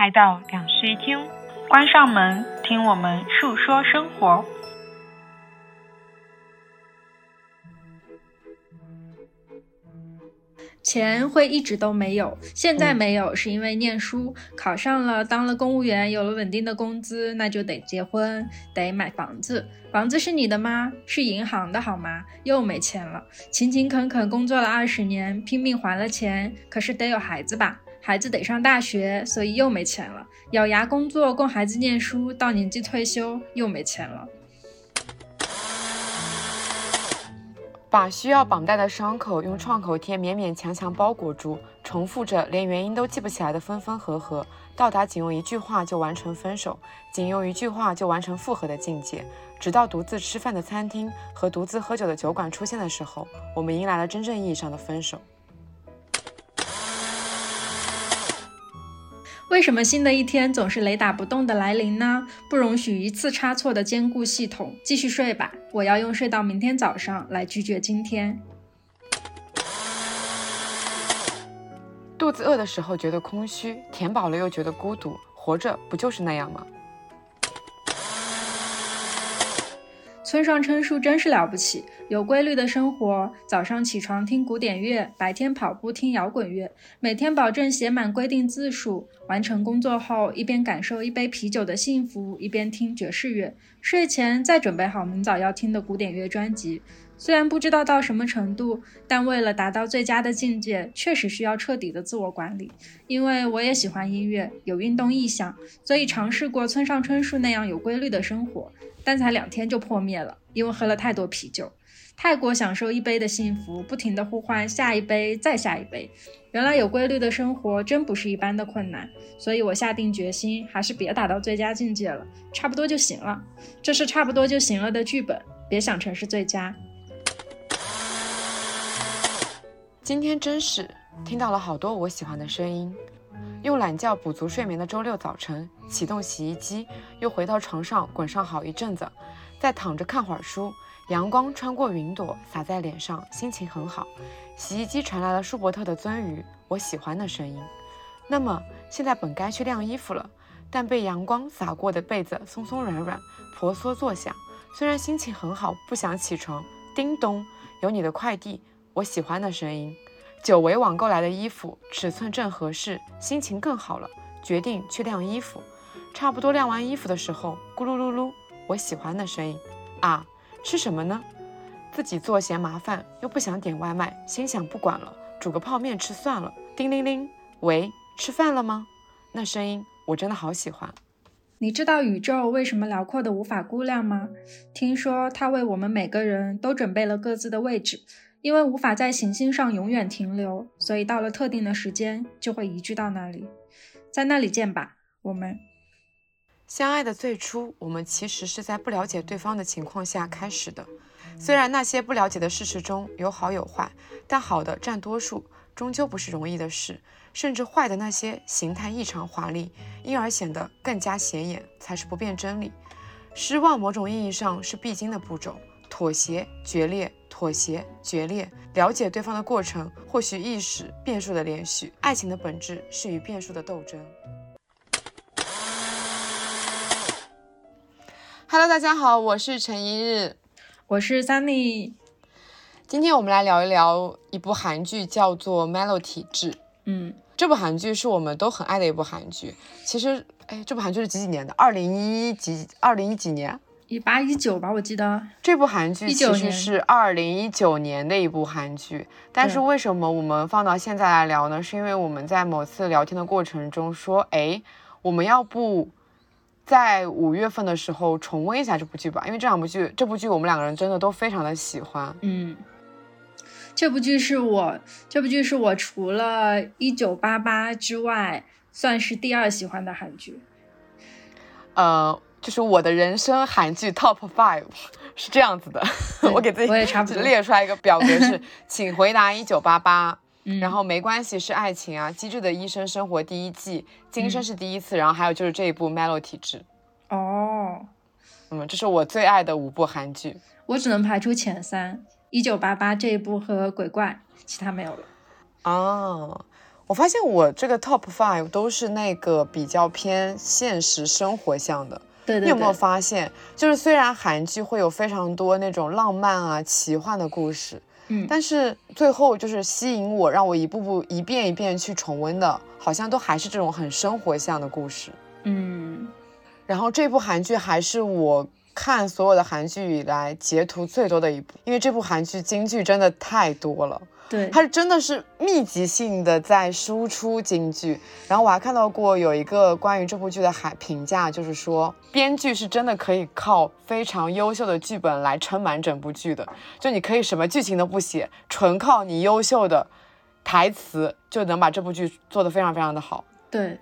来到两室一厅，关上门，听我们述说生活。钱会一直都没有，现在没有是因为念书考上了，当了公务员，有了稳定的工资，那就得结婚，得买房子。房子是你的吗？是银行的好吗？又没钱了。勤勤恳恳工作了二十年，拼命还了钱，可是得有孩子吧？孩子得上大学，所以又没钱了。咬牙工作供孩子念书，到年纪退休又没钱了。把需要绑带的伤口用创口贴勉勉强强包裹住，重复着连原因都记不起来的分分合合，到达仅用一句话就完成分手，仅用一句话就完成复合的境界。直到独自吃饭的餐厅和独自喝酒的酒馆出现的时候，我们迎来了真正意义上的分手。为什么新的一天总是雷打不动的来临呢？不容许一次差错的兼顾系统。继续睡吧，我要用睡到明天早上来拒绝今天。肚子饿的时候觉得空虚，填饱了又觉得孤独，活着不就是那样吗？村上春树真是了不起，有规律的生活，早上起床听古典乐，白天跑步听摇滚乐，每天保证写满规定字数，完成工作后一边感受一杯啤酒的幸福，一边听爵士乐，睡前再准备好明早要听的古典乐专辑。虽然不知道到什么程度，但为了达到最佳的境界，确实需要彻底的自我管理。因为我也喜欢音乐，有运动意向，所以尝试过村上春树那样有规律的生活。但才两天就破灭了，因为喝了太多啤酒，太过享受一杯的幸福，不停的呼唤下一杯，再下一杯。原来有规律的生活真不是一般的困难，所以我下定决心，还是别打到最佳境界了，差不多就行了。这是差不多就行了的剧本，别想成是最佳。今天真是听到了好多我喜欢的声音。用懒觉补足睡眠的周六早晨，启动洗衣机，又回到床上滚上好一阵子，再躺着看会儿书。阳光穿过云朵洒在脸上，心情很好。洗衣机传来了舒伯特的鳟鱼，我喜欢的声音。那么现在本该去晾衣服了，但被阳光洒过的被子松松软软，婆娑作响。虽然心情很好，不想起床。叮咚，有你的快递，我喜欢的声音。久违网购来的衣服，尺寸正合适，心情更好了，决定去晾衣服。差不多晾完衣服的时候，咕噜噜噜，我喜欢的声音。啊，吃什么呢？自己做嫌麻烦，又不想点外卖，心想不管了，煮个泡面吃算了。叮铃铃，喂，吃饭了吗？那声音我真的好喜欢。你知道宇宙为什么辽阔的无法估量吗？听说它为我们每个人都准备了各自的位置。因为无法在行星上永远停留，所以到了特定的时间就会移居到那里，在那里见吧。我们相爱的最初，我们其实是在不了解对方的情况下开始的。虽然那些不了解的事实中有好有坏，但好的占多数，终究不是容易的事。甚至坏的那些形态异常华丽，因而显得更加显眼，才是不变真理。失望，某种意义上是必经的步骤。妥协、决裂。妥协、决裂，了解对方的过程，或许意识变数的连续。爱情的本质是与变数的斗争。Hello，大家好，我是陈一日，我是 Sunny。今天我们来聊一聊一部韩剧，叫做《Melo 体质》。嗯，这部韩剧是我们都很爱的一部韩剧。其实，哎，这部韩剧是几几年的？二零一几？二零一几年？一八一九吧，我记得这部韩剧其实是二零一九年的一部韩剧，但是为什么我们放到现在来聊呢？是因为我们在某次聊天的过程中说，哎，我们要不在五月份的时候重温一下这部剧吧？因为这两部剧，这部剧我们两个人真的都非常的喜欢。嗯，这部剧是我，这部剧是我除了一九八八之外，算是第二喜欢的韩剧。呃。就是我的人生韩剧 Top Five 是这样子的，我给自己我也差不多列出来一个表格是，请回答一九八八，然后没关系是爱情啊，机智的医生生活第一季，今生是第一次，然后还有就是这一部 Melo 体质。哦，嗯，这是我最爱的五部韩剧，我只能排出前三，一九八八这一部和鬼怪，其他没有了。哦。我发现我这个 top five 都是那个比较偏现实生活向的。对对对，你有没有发现，就是虽然韩剧会有非常多那种浪漫啊、奇幻的故事，嗯，但是最后就是吸引我，让我一步步、一遍一遍去重温的，好像都还是这种很生活向的故事。嗯，然后这部韩剧还是我看所有的韩剧以来截图最多的一部，因为这部韩剧金句真的太多了。对，它是真的是密集性的在输出京剧，然后我还看到过有一个关于这部剧的海评价，就是说编剧是真的可以靠非常优秀的剧本来撑满整部剧的，就你可以什么剧情都不写，纯靠你优秀的台词就能把这部剧做得非常非常的好。对。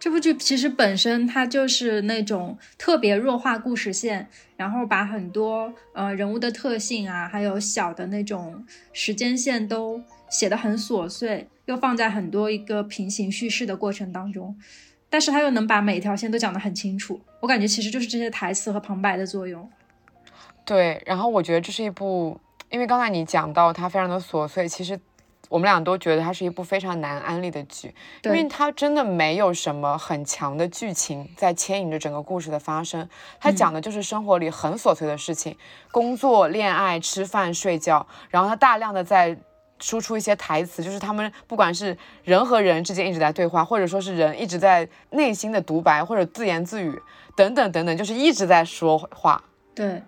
这部剧其实本身它就是那种特别弱化故事线，然后把很多呃人物的特性啊，还有小的那种时间线都写得很琐碎，又放在很多一个平行叙事的过程当中，但是它又能把每一条线都讲得很清楚。我感觉其实就是这些台词和旁白的作用。对，然后我觉得这是一部，因为刚才你讲到它非常的琐碎，其实。我们俩都觉得它是一部非常难安利的剧，因为它真的没有什么很强的剧情在牵引着整个故事的发生。它讲的就是生活里很琐碎的事情，工作、恋爱、吃饭、睡觉，然后它大量的在输出一些台词，就是他们不管是人和人之间一直在对话，或者说是人一直在内心的独白或者自言自语等等等等，就是一直在说话。对，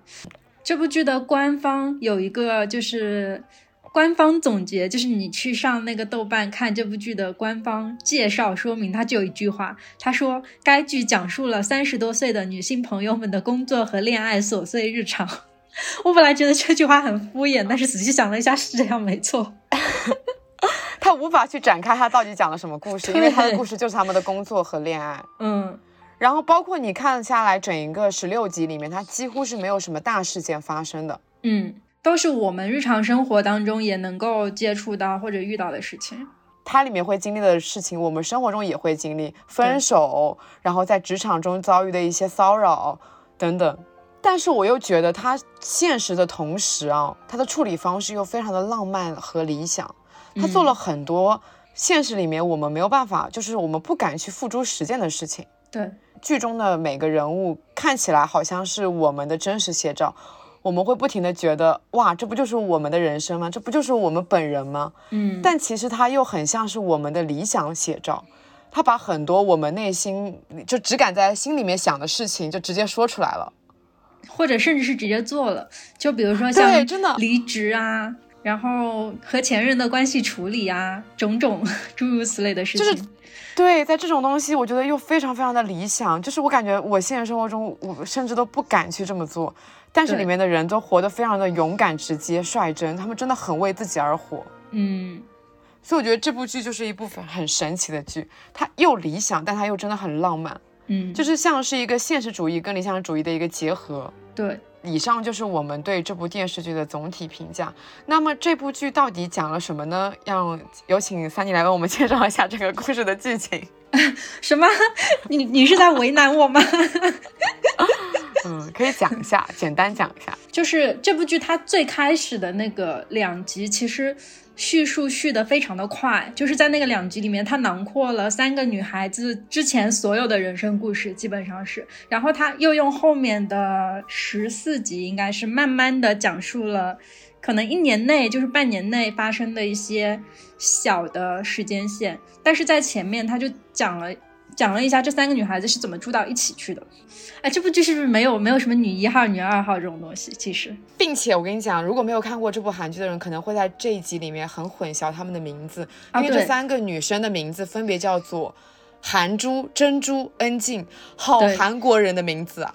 这部剧的官方有一个就是。官方总结就是，你去上那个豆瓣看这部剧的官方介绍说明，它就有一句话，他说该剧讲述了三十多岁的女性朋友们的工作和恋爱琐碎日常。我本来觉得这句话很敷衍，但是仔细想了一下，是这样，没错。他无法去展开他到底讲了什么故事，因为他的故事就是他们的工作和恋爱。嗯，然后包括你看下来整一个十六集里面，它几乎是没有什么大事件发生的。嗯。都是我们日常生活当中也能够接触到或者遇到的事情。它里面会经历的事情，我们生活中也会经历，分手，然后在职场中遭遇的一些骚扰等等。但是我又觉得它现实的同时啊，它的处理方式又非常的浪漫和理想。他做了很多现实里面我们没有办法，就是我们不敢去付诸实践的事情。对，剧中的每个人物看起来好像是我们的真实写照。我们会不停的觉得，哇，这不就是我们的人生吗？这不就是我们本人吗？嗯，但其实它又很像是我们的理想写照，他把很多我们内心就只敢在心里面想的事情，就直接说出来了，或者甚至是直接做了。就比如说像真的离职啊，然后和前任的关系处理啊，种种诸如此类的事情。就是对，在这种东西，我觉得又非常非常的理想，就是我感觉我现实生活中，我甚至都不敢去这么做。但是里面的人都活得非常的勇敢、直接、率真，他们真的很为自己而活。嗯，所以我觉得这部剧就是一部分很神奇的剧，它又理想，但它又真的很浪漫。嗯，就是像是一个现实主义跟理想主义的一个结合。对，以上就是我们对这部电视剧的总体评价。那么这部剧到底讲了什么呢？让有请三妮来为我们介绍一下这个故事的剧情。什么？你你是在为难我吗？嗯，可以讲一下，简单讲一下，就是这部剧它最开始的那个两集，其实叙述叙的非常的快，就是在那个两集里面，它囊括了三个女孩子之前所有的人生故事，基本上是，然后它又用后面的十四集，应该是慢慢的讲述了，可能一年内就是半年内发生的一些小的时间线，但是在前面他就讲了。讲了一下这三个女孩子是怎么住到一起去的，哎，这部剧是不是没有没有什么女一号、女二号这种东西？其实，并且我跟你讲，如果没有看过这部韩剧的人，可能会在这一集里面很混淆她们的名字，因为这三个女生的名字分别叫做韩珠、珍珠、恩静，好韩国人的名字啊。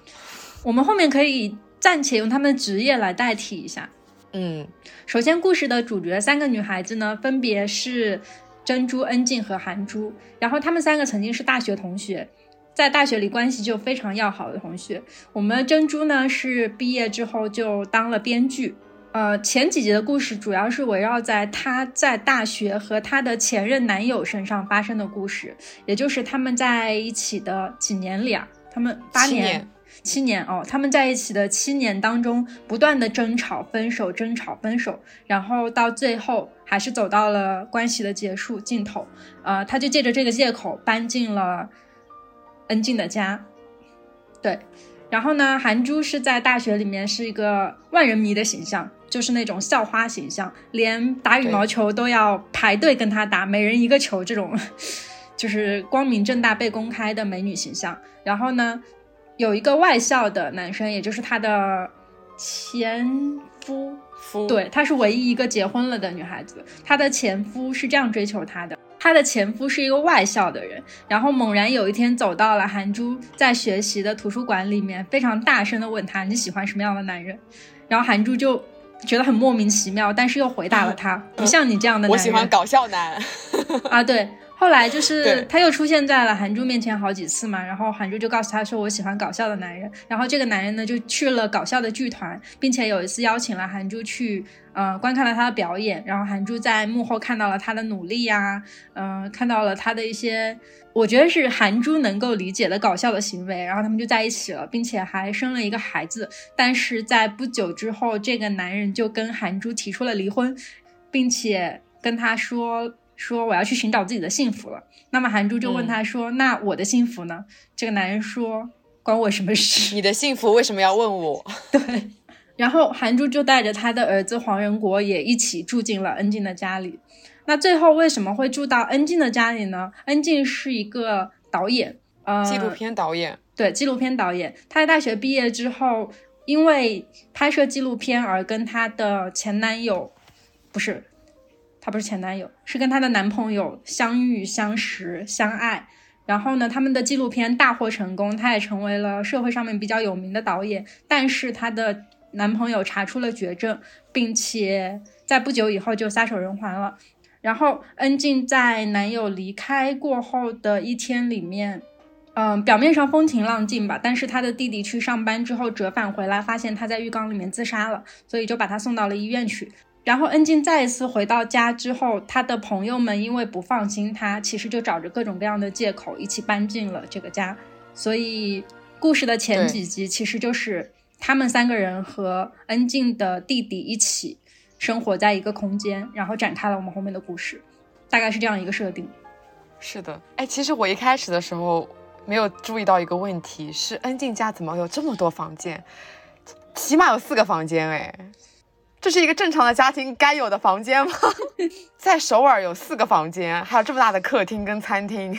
我们后面可以暂且用他们的职业来代替一下。嗯，首先故事的主角三个女孩子呢，分别是。珍珠、恩静和韩珠，然后她们三个曾经是大学同学，在大学里关系就非常要好的同学。我们珍珠呢是毕业之后就当了编剧，呃，前几集的故事主要是围绕在她在大学和她的前任男友身上发生的故事，也就是他们在一起的几年里啊，他们八年，七年哦，他们在一起的七年当中，不断的争吵、分手、争吵、分手，然后到最后还是走到了关系的结束尽头。呃，他就借着这个借口搬进了恩静的家。对，然后呢，韩珠是在大学里面是一个万人迷的形象，就是那种校花形象，连打羽毛球都要排队跟他打，每人一个球这种。就是光明正大被公开的美女形象。然后呢，有一个外校的男生，也就是她的前夫，夫对，她是唯一一个结婚了的女孩子。她的前夫是这样追求她的：她的前夫是一个外校的人，然后猛然有一天走到了韩珠在学习的图书馆里面，非常大声的问她：“你喜欢什么样的男人？”然后韩珠就觉得很莫名其妙，但是又回答了他：“不像你这样的男人。”我喜欢搞笑男啊，对。后来就是他又出现在了韩珠面前好几次嘛，然后韩珠就告诉他说我喜欢搞笑的男人，然后这个男人呢就去了搞笑的剧团，并且有一次邀请了韩珠去，呃，观看了他的表演，然后韩珠在幕后看到了他的努力呀，嗯，看到了他的一些，我觉得是韩珠能够理解的搞笑的行为，然后他们就在一起了，并且还生了一个孩子，但是在不久之后，这个男人就跟韩珠提出了离婚，并且跟他说。说我要去寻找自己的幸福了。那么韩珠就问他说：“那我的幸福呢？”这个男人说：“关我什么事？你的幸福为什么要问我？” 对。然后韩珠就带着他的儿子黄仁国也一起住进了恩静的家里。那最后为什么会住到恩静的家里呢？恩静是一个导演，呃，纪录片导演。对，纪录片导演。他在大学毕业之后，因为拍摄纪录片而跟他的前男友，不是。她不是前男友，是跟她的男朋友相遇、相识、相爱。然后呢，他们的纪录片大获成功，她也成为了社会上面比较有名的导演。但是她的男朋友查出了绝症，并且在不久以后就撒手人寰了。然后恩静在男友离开过后的一天里面，嗯，表面上风平浪静吧，但是她的弟弟去上班之后折返回来，发现她在浴缸里面自杀了，所以就把她送到了医院去。然后恩静再一次回到家之后，他的朋友们因为不放心他，其实就找着各种各样的借口一起搬进了这个家。所以故事的前几集其实就是他们三个人和恩静的弟弟一起生活在一个空间，然后展开了我们后面的故事，大概是这样一个设定。是的，哎，其实我一开始的时候没有注意到一个问题，是恩静家怎么有这么多房间？起码有四个房间，哎。这是一个正常的家庭该有的房间吗？在首尔有四个房间，还有这么大的客厅跟餐厅。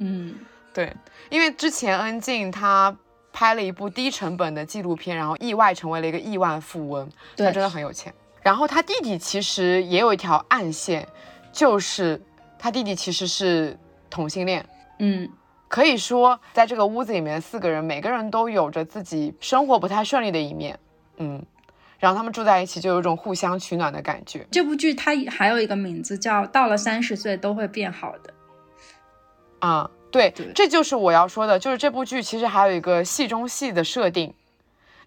嗯，对，因为之前恩静她拍了一部低成本的纪录片，然后意外成为了一个亿万富翁，她真的很有钱。然后她弟弟其实也有一条暗线，就是他弟弟其实是同性恋。嗯，可以说在这个屋子里面，四个人每个人都有着自己生活不太顺利的一面。嗯。然后他们住在一起，就有一种互相取暖的感觉。这部剧它还有一个名字叫《到了三十岁都会变好的》。啊，对，这就是我要说的，就是这部剧其实还有一个戏中戏的设定，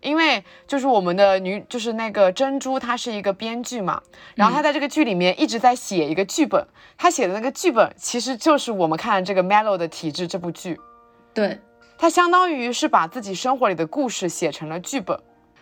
因为就是我们的女，就是那个珍珠，她是一个编剧嘛，然后她在这个剧里面一直在写一个剧本，她写的那个剧本其实就是我们看这个《Melo 的体质》这部剧。对，她相当于是把自己生活里的故事写成了剧本。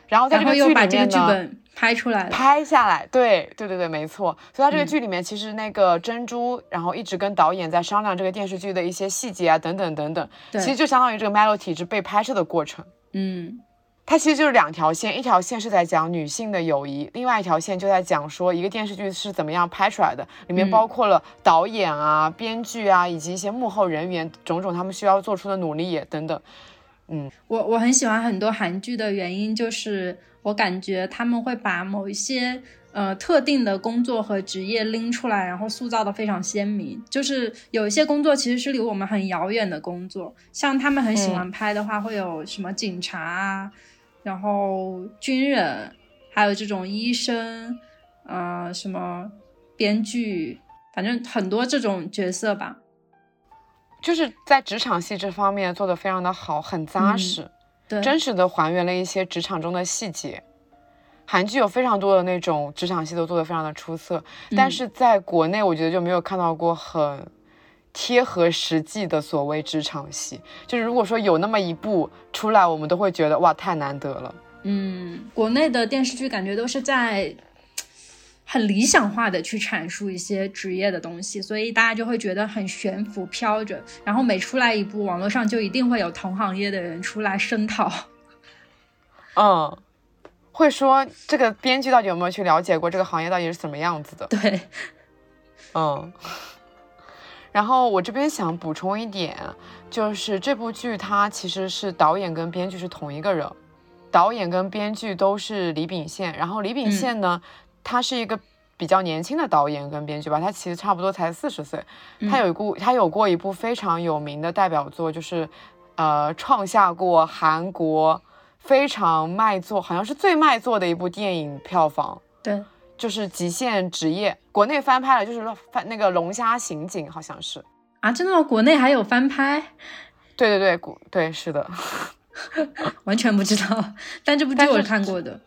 然后在这个剧里面呢，拍出来，拍下来，对对对对，没错。所以他这个剧里面，其实那个珍珠，然后一直跟导演在商量这个电视剧的一些细节啊，等等等等。其实就相当于这个 Melo 体质被拍摄的过程。嗯，它其实就是两条线，一条线是在讲女性的友谊，另外一条线就在讲说一个电视剧是怎么样拍出来的，里面包括了导演啊、编剧啊，以及一些幕后人员种种他们需要做出的努力等等。嗯，我我很喜欢很多韩剧的原因就是，我感觉他们会把某一些呃特定的工作和职业拎出来，然后塑造的非常鲜明。就是有一些工作其实是离我们很遥远的工作，像他们很喜欢拍的话，会有什么警察啊，然后军人，还有这种医生，呃，什么编剧，反正很多这种角色吧。就是在职场戏这方面做的非常的好，很扎实，对，真实的还原了一些职场中的细节。韩剧有非常多的那种职场戏都做的非常的出色，但是在国内我觉得就没有看到过很贴合实际的所谓职场戏。就是如果说有那么一部出来，我们都会觉得哇，太难得了。嗯，国内的电视剧感觉都是在很理想化的去阐述一些职业的东西，所以大家就会觉得很悬浮飘着。然后每出来一部，网络上就一定会有同行业的人出来声讨。嗯，会说这个编剧到底有没有去了解过这个行业到底是什么样子的？对，嗯。然后我这边想补充一点，就是这部剧它其实是导演跟编剧是同一个人，导演跟编剧都是李秉宪。然后李秉宪呢，他是一个比较年轻的导演跟编剧吧，他其实差不多才四十岁。他有一部，他有过一部非常有名的代表作，就是呃，创下过韩国非常卖座，好像是最卖座的一部电影票房。对。就是极限职业，国内翻拍了，就是翻那个龙虾刑警，好像是啊，真的吗？国内还有翻拍？对对对，国对是的，完全不知道。但这部剧我是看过的，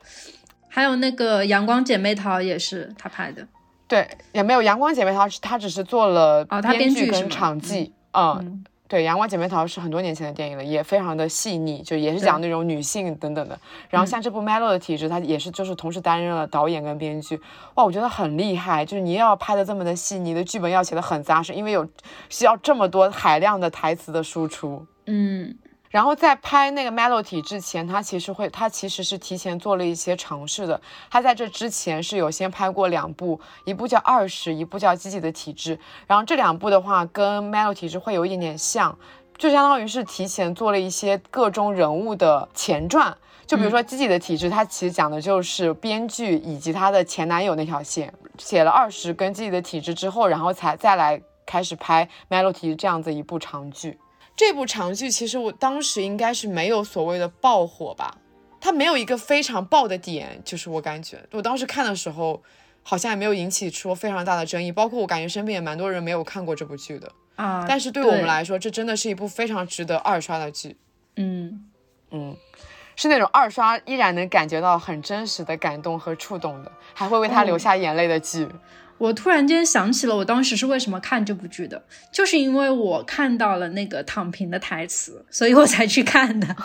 还有那个《阳光姐妹淘》也是他拍的。对，也没有《阳光姐妹淘》，他只是做了编剧跟场记，嗯。对，《阳光姐妹淘》是很多年前的电影了，也非常的细腻，就也是讲那种女性等等的。然后像这部《Melo 的体质》，它也是就是同时担任了导演跟编剧，哇，我觉得很厉害。就是你要拍的这么的细腻，的剧本要写的很扎实，因为有需要这么多海量的台词的输出。嗯。然后在拍那个 Melody 之前，他其实会，他其实是提前做了一些尝试的。他在这之前是有先拍过两部，一部叫《二十》，一部叫《积极的体质》。然后这两部的话，跟 Melody 体质会有一点点像，就相当于是提前做了一些各中人物的前传。就比如说《积极的体质》，它其实讲的就是编剧以及她的前男友那条线。写了《二十》跟《积极的体质》之后，然后才再来开始拍 Melody 这样子一部长剧。这部长剧其实我当时应该是没有所谓的爆火吧，它没有一个非常爆的点，就是我感觉我当时看的时候，好像也没有引起出非常大的争议，包括我感觉身边也蛮多人没有看过这部剧的啊。但是对我们来说，这真的是一部非常值得二刷的剧。嗯嗯，是那种二刷依然能感觉到很真实的感动和触动的，还会为他流下眼泪的剧。我突然间想起了我当时是为什么看这部剧的，就是因为我看到了那个躺平的台词，所以我才去看的。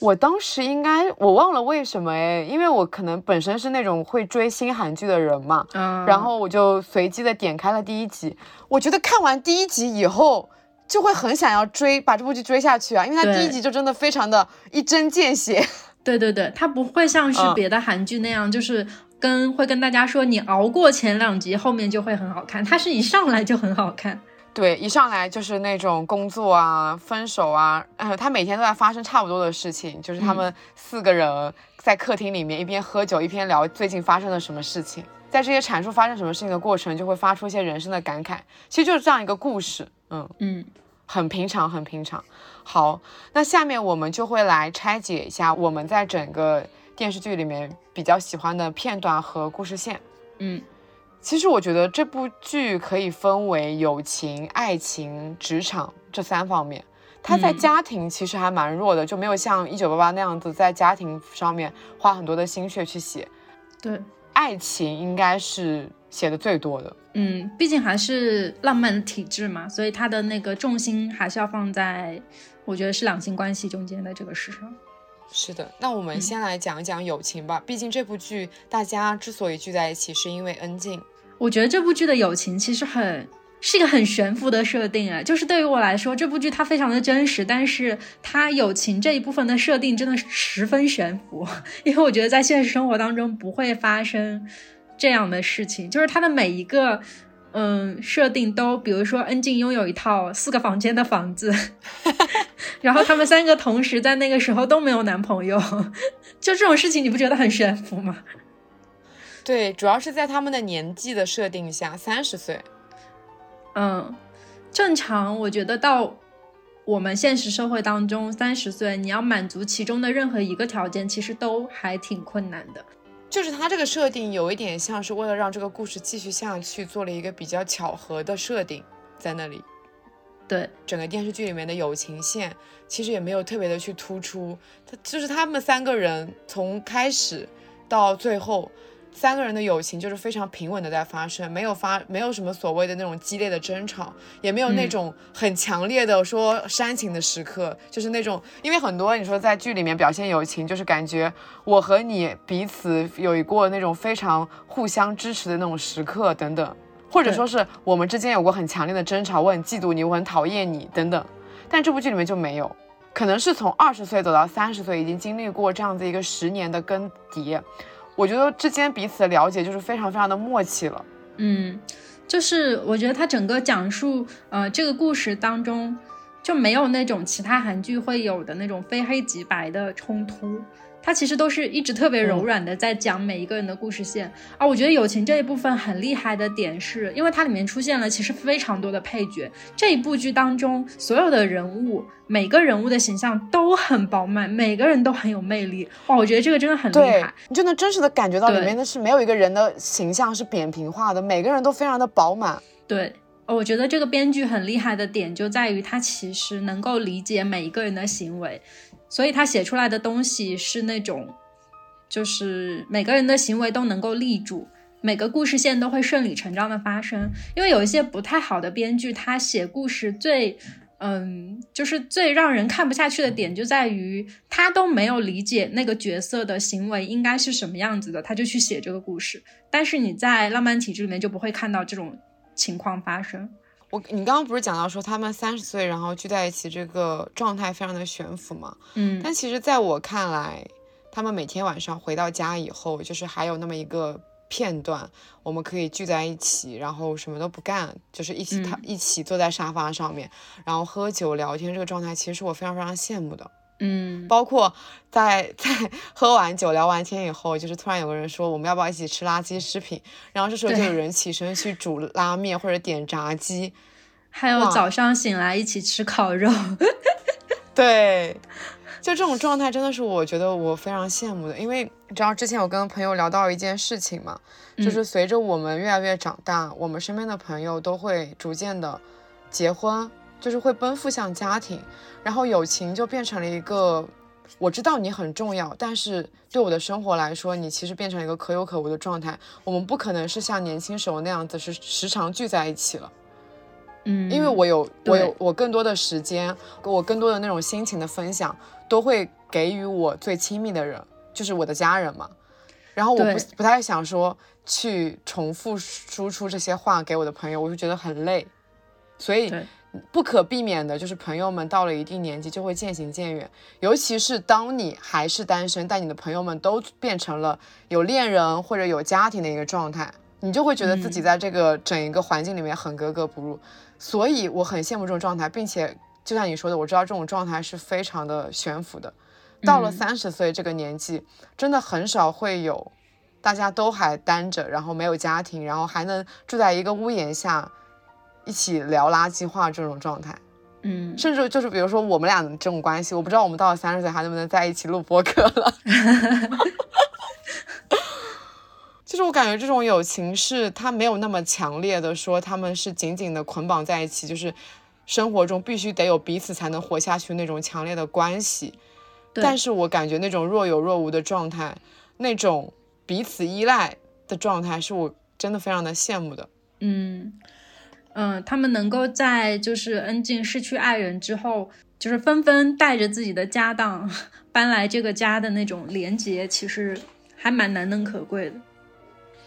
我当时应该我忘了为什么哎，因为我可能本身是那种会追新韩剧的人嘛，嗯，然后我就随机的点开了第一集。我觉得看完第一集以后，就会很想要追把这部剧追下去啊，因为它第一集就真的非常的一针见血。对对对，它不会像是别的韩剧那样，就是。跟会跟大家说，你熬过前两集，后面就会很好看。它是一上来就很好看，对，一上来就是那种工作啊、分手啊，呃，他每天都在发生差不多的事情，就是他们四个人在客厅里面一边喝酒一边聊最近发生了什么事情，在这些阐述发生什么事情的过程，就会发出一些人生的感慨。其实就是这样一个故事，嗯嗯，很平常，很平常。好，那下面我们就会来拆解一下我们在整个。电视剧里面比较喜欢的片段和故事线，嗯，其实我觉得这部剧可以分为友情、爱情、职场这三方面。他在家庭其实还蛮弱的，就没有像一九八八那样子在家庭上面花很多的心血去写。对，爱情应该是写的最多的。嗯，毕竟还是浪漫的体质嘛，所以他的那个重心还是要放在，我觉得是两性关系中间的这个事上。是的，那我们先来讲一讲友情吧。毕竟这部剧大家之所以聚在一起，是因为恩静。我觉得这部剧的友情其实很是一个很悬浮的设定啊。就是对于我来说，这部剧它非常的真实，但是它友情这一部分的设定真的十分悬浮。因为我觉得在现实生活当中不会发生这样的事情，就是它的每一个。嗯，设定都，比如说恩静拥有一套四个房间的房子，然后他们三个同时在那个时候都没有男朋友，就这种事情你不觉得很悬浮吗？对，主要是在他们的年纪的设定下，三十岁。嗯，正常，我觉得到我们现实社会当中，三十岁你要满足其中的任何一个条件，其实都还挺困难的。就是他这个设定有一点像是为了让这个故事继续下去，做了一个比较巧合的设定在那里。对，整个电视剧里面的友情线其实也没有特别的去突出，他就是他们三个人从开始到最后，三个人的友情就是非常平稳的在发生，没有发没有什么所谓的那种激烈的争吵，也没有那种很强烈的说煽情的时刻，就是那种因为很多你说在剧里面表现友情，就是感觉我和你彼此有过那种非常互相支持的那种时刻等等，或者说是我们之间有过很强烈的争吵，我很嫉妒你，我很讨厌你等等，但这部剧里面就没有。可能是从二十岁走到三十岁，已经经历过这样子一个十年的更迭，我觉得之间彼此的了解就是非常非常的默契了。嗯，就是我觉得他整个讲述呃这个故事当中就没有那种其他韩剧会有的那种非黑即白的冲突。它其实都是一直特别柔软的在讲每一个人的故事线啊，我觉得友情这一部分很厉害的点是，因为它里面出现了其实非常多的配角，这一部剧当中所有的人物每个人物的形象都很饱满，每个人都很有魅力哇，我觉得这个真的很厉害，你就能真实的感觉到里面的是没有一个人的形象是扁平化的，每个人都非常的饱满。对，我觉得这个编剧很厉害的点就在于他其实能够理解每一个人的行为。所以他写出来的东西是那种，就是每个人的行为都能够立住，每个故事线都会顺理成章的发生。因为有一些不太好的编剧，他写故事最，嗯，就是最让人看不下去的点就在于他都没有理解那个角色的行为应该是什么样子的，他就去写这个故事。但是你在浪漫体质里面就不会看到这种情况发生。我你刚刚不是讲到说他们三十岁然后聚在一起这个状态非常的悬浮嘛？嗯，但其实在我看来，他们每天晚上回到家以后，就是还有那么一个片段，我们可以聚在一起，然后什么都不干，就是一起他一起坐在沙发上面，然后喝酒聊天，这个状态其实是我非常非常羡慕的。嗯，包括在在喝完酒聊完天以后，就是突然有个人说我们要不要一起吃垃圾食品，然后这时候就有人起身去煮拉面或者点炸鸡，还有早上醒来一起吃烤肉，对，就这种状态真的是我觉得我非常羡慕的，因为你知道之前我跟朋友聊到一件事情嘛，就是随着我们越来越长大，我们身边的朋友都会逐渐的结婚。就是会奔赴向家庭，然后友情就变成了一个，我知道你很重要，但是对我的生活来说，你其实变成了一个可有可无的状态。我们不可能是像年轻时候那样子是时常聚在一起了，嗯，因为我有我有我更多的时间，我更多的那种心情的分享，都会给予我最亲密的人，就是我的家人嘛。然后我不不太想说去重复输出这些话给我的朋友，我就觉得很累，所以。不可避免的就是朋友们到了一定年纪就会渐行渐远，尤其是当你还是单身，但你的朋友们都变成了有恋人或者有家庭的一个状态，你就会觉得自己在这个整一个环境里面很格格不入。所以我很羡慕这种状态，并且就像你说的，我知道这种状态是非常的悬浮的。到了三十岁这个年纪，真的很少会有大家都还单着，然后没有家庭，然后还能住在一个屋檐下。一起聊垃圾话这种状态，嗯，甚至就是比如说我们俩的这种关系，我不知道我们到了三十岁还能不能在一起录播客了。就是我感觉这种友情是它没有那么强烈的说他们是紧紧的捆绑在一起，就是生活中必须得有彼此才能活下去那种强烈的关系。但是我感觉那种若有若无的状态，那种彼此依赖的状态，是我真的非常的羡慕的。嗯。嗯，他们能够在就是恩静失去爱人之后，就是纷纷带着自己的家当 搬来这个家的那种连结，其实还蛮难能可贵的。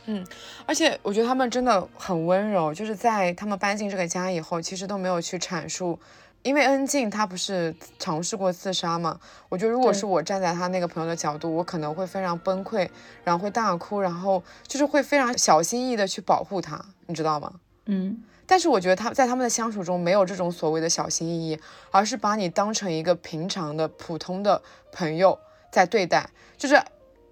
嗯，而且我觉得他们真的很温柔，就是在他们搬进这个家以后，其实都没有去阐述，因为恩静她不是尝试过自杀嘛？我觉得如果是我站在他那个朋友的角度，我可能会非常崩溃，然后会大哭，然后就是会非常小心翼翼的去保护他，你知道吗？嗯。但是我觉得他在他们的相处中没有这种所谓的小心翼翼，而是把你当成一个平常的普通的朋友在对待。就是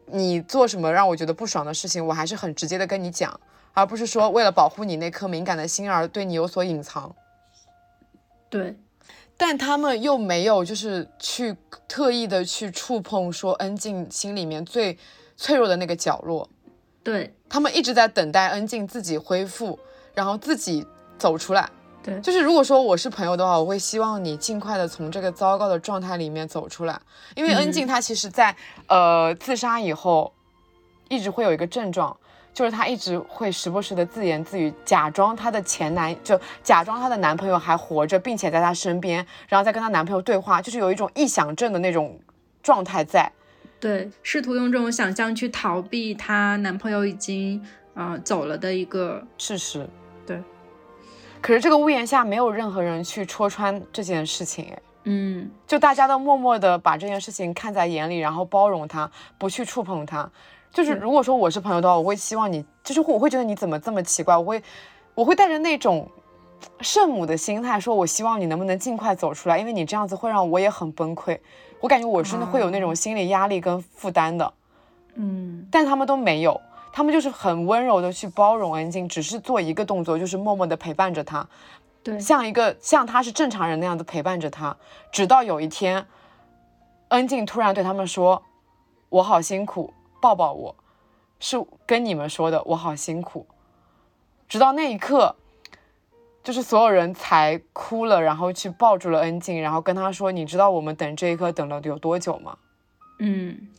你做什么让我觉得不爽的事情，我还是很直接的跟你讲，而不是说为了保护你那颗敏感的心而对你有所隐藏。对，但他们又没有就是去特意的去触碰说恩静心里面最脆弱的那个角落。对他们一直在等待恩静自己恢复，然后自己。走出来，对，就是如果说我是朋友的话，我会希望你尽快的从这个糟糕的状态里面走出来，因为恩静她其实，在呃自杀以后，一直会有一个症状，就是她一直会时不时的自言自语，假装她的前男就假装她的男朋友还活着，并且在她身边，然后再跟她男朋友对话，就是有一种臆想症的那种状态在。对，试图用这种想象去逃避她男朋友已经呃走了的一个事实。对，可是这个屋檐下没有任何人去戳穿这件事情，哎，嗯，就大家都默默的把这件事情看在眼里，然后包容他，不去触碰他。就是如果说我是朋友的话，我会希望你，就是我会觉得你怎么这么奇怪，我会，我会带着那种圣母的心态说，我希望你能不能尽快走出来，因为你这样子会让我也很崩溃。我感觉我真的会有那种心理压力跟负担的，嗯，但他们都没有，他们就是很温柔的去包容恩静，只是做一个动作，就是默默的陪伴着她，对，像一个像他是正常人那样的陪伴着她，直到有一天，恩静突然对他们说：“我好辛苦，抱抱我。”是跟你们说的，我好辛苦。直到那一刻。就是所有人才哭了，然后去抱住了恩静，然后跟他说：“你知道我们等这一刻等了有多久吗？”嗯，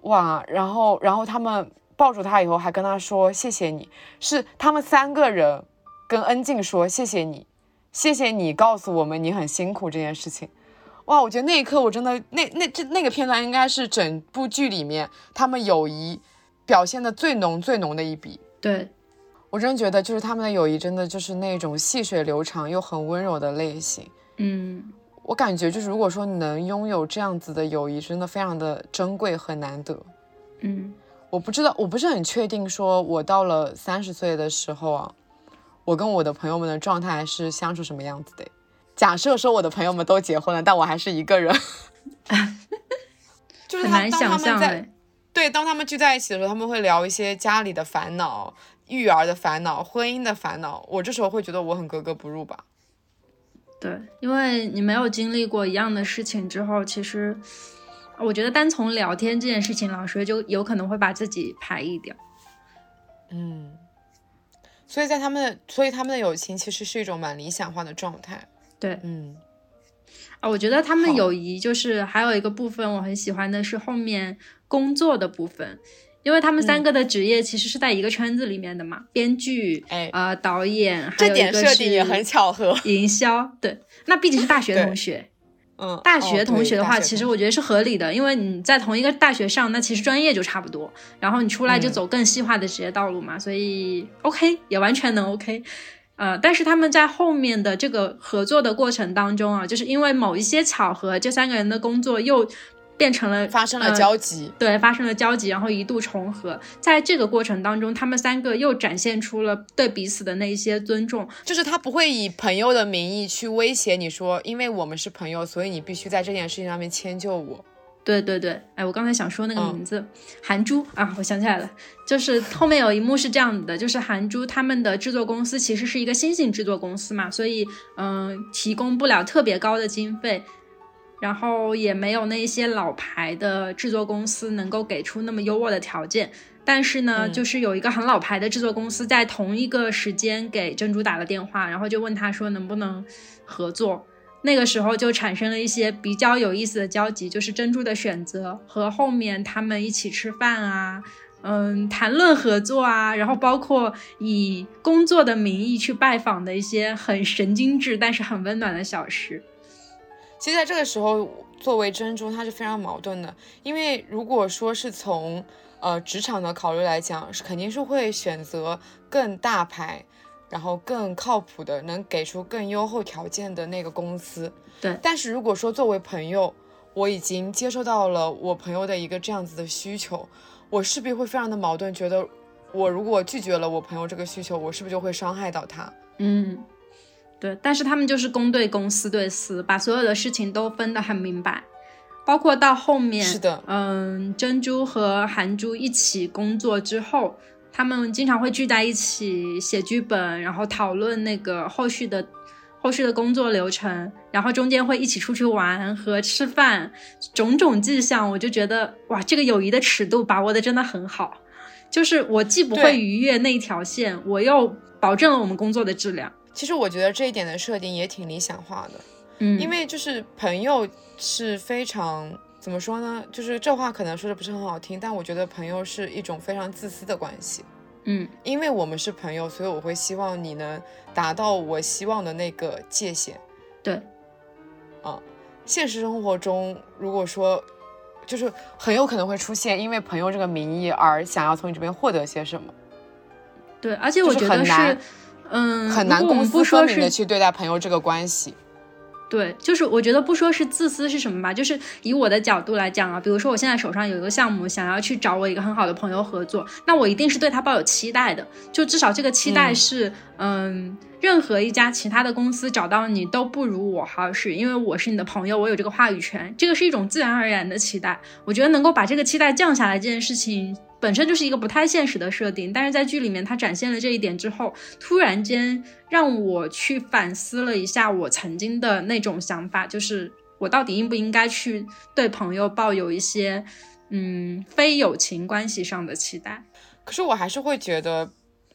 哇，然后然后他们抱住他以后，还跟他说：“谢谢你。”是他们三个人跟恩静说：“谢谢你，谢谢你告诉我们你很辛苦这件事情。”哇，我觉得那一刻我真的那那这那个片段应该是整部剧里面他们友谊表现的最浓最浓的一笔。对。我真觉得，就是他们的友谊，真的就是那种细水流长又很温柔的类型。嗯，我感觉就是，如果说能拥有这样子的友谊，真的非常的珍贵和难得。嗯，我不知道，我不是很确定，说我到了三十岁的时候啊，我跟我的朋友们的状态是相处什么样子的。假设说我的朋友们都结婚了，但我还是一个人，就是很难想象。对，当他们聚在一起的时候，他们会聊一些家里的烦恼。育儿的烦恼，婚姻的烦恼，我这时候会觉得我很格格不入吧？对，因为你没有经历过一样的事情之后，其实我觉得单从聊天这件事情老师，就有可能会把自己排异掉。嗯，所以在他们的，所以他们的友情其实是一种蛮理想化的状态。对，嗯，啊，我觉得他们友谊就是还有一个部分我很喜欢的是后面工作的部分。因为他们三个的职业其实是在一个圈子里面的嘛，编剧，哎，呃，导演，这点设定也很巧合。营销，对，那毕竟是大学同学，嗯，大学同学的话，其实我觉得是合理的，因为你在同一个大学上，那其实专业就差不多，然后你出来就走更细化的职业道路嘛，所以 OK 也完全能 OK，呃，但是他们在后面的这个合作的过程当中啊，就是因为某一些巧合，这三个人的工作又。变成了发生了交集，对，发生了交集，然后一度重合。在这个过程当中，他们三个又展现出了对彼此的那些尊重，就是他不会以朋友的名义去威胁你说，因为我们是朋友，所以你必须在这件事情上面迁就我。对对对，哎，我刚才想说那个名字，韩珠啊，我想起来了，就是后面有一幕是这样子的，就是韩珠他们的制作公司其实是一个新型制作公司嘛，所以嗯，提供不了特别高的经费。然后也没有那些老牌的制作公司能够给出那么优渥的条件，但是呢，就是有一个很老牌的制作公司在同一个时间给珍珠打了电话，然后就问他说能不能合作。那个时候就产生了一些比较有意思的交集，就是珍珠的选择和后面他们一起吃饭啊，嗯，谈论合作啊，然后包括以工作的名义去拜访的一些很神经质但是很温暖的小事。其实，在这个时候，作为珍珠，它是非常矛盾的。因为如果说是从呃职场的考虑来讲，是肯定是会选择更大牌，然后更靠谱的，能给出更优厚条件的那个公司。对。但是如果说作为朋友，我已经接收到了我朋友的一个这样子的需求，我势必会非常的矛盾，觉得我如果拒绝了我朋友这个需求，我是不是就会伤害到他？嗯。对，但是他们就是公对公，私对私，把所有的事情都分得很明白，包括到后面，是的，嗯，珍珠和韩珠一起工作之后，他们经常会聚在一起写剧本，然后讨论那个后续的后续的工作流程，然后中间会一起出去玩和吃饭，种种迹象，我就觉得哇，这个友谊的尺度把握的真的很好，就是我既不会逾越那一条线，我又保证了我们工作的质量。其实我觉得这一点的设定也挺理想化的，嗯，因为就是朋友是非常怎么说呢？就是这话可能说的不是很好听，但我觉得朋友是一种非常自私的关系，嗯因为我们是朋友，所以我会希望你能达到我希望的那个界限。对，啊现实生活中，如果说就是很有可能会出现因为朋友这个名义而想要从你这边获得些什么，对，而且我觉得是很难，嗯，很难公私不说是分明的去对待朋友这个关系。对，就是我觉得不说是自私是什么吧，就是以我的角度来讲啊，比如说我现在手上有一个项目，想要去找我一个很好的朋友合作，那我一定是对他抱有期待的，就至少这个期待嗯是，嗯任何一家其他的公司找到你都不如我好使，因为我是你的朋友，我有这个话语权，这个是一种自然而然的期待。我觉得能够把这个期待降下来这件事情。本身就是一个不太现实的设定，但是在剧里面他展现了这一点之后，突然间让我去反思了一下我曾经的那种想法，就是我到底应不应该去对朋友抱有一些嗯非友情关系上的期待。可是我还是会觉得，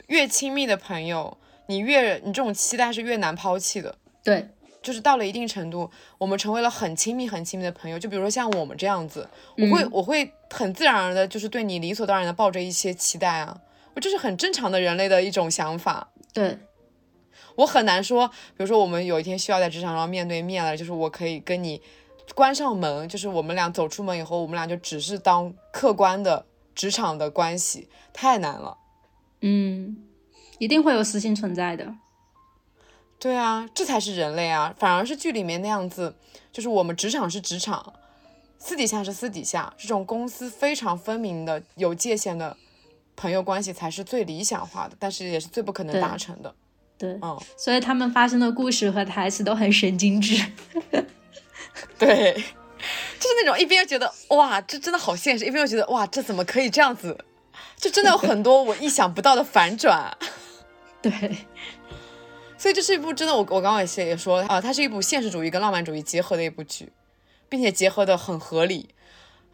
越亲密的朋友，你越你这种期待是越难抛弃的。对，就是到了一定程度，我们成为了很亲密、很亲密的朋友。就比如说像我们这样子，我会、嗯我会很自然而然的，就是对你理所当然的抱着一些期待啊，我这是很正常的人类的一种想法。对，我很难说，比如说我们有一天需要在职场上面对面了，就是我可以跟你关上门，就是我们俩走出门以后，我们俩就只是当客观的职场的关系，太难了。嗯，一定会有私心存在的。对啊，这才是人类啊！反而是剧里面那样子，就是我们职场是职场，私底下是私底下，这种公私非常分明的、有界限的朋友关系才是最理想化的，但是也是最不可能达成的。对，嗯，所以他们发生的故事和台词都很神经质。对，就是那种一边又觉得哇，这真的好现实，一边又觉得哇，这怎么可以这样子？就真的有很多我意想不到的反转。对，所以这是一部真的，我我刚刚也是也说啊、它是一部现实主义跟浪漫主义结合的一部剧，并且结合的很合理。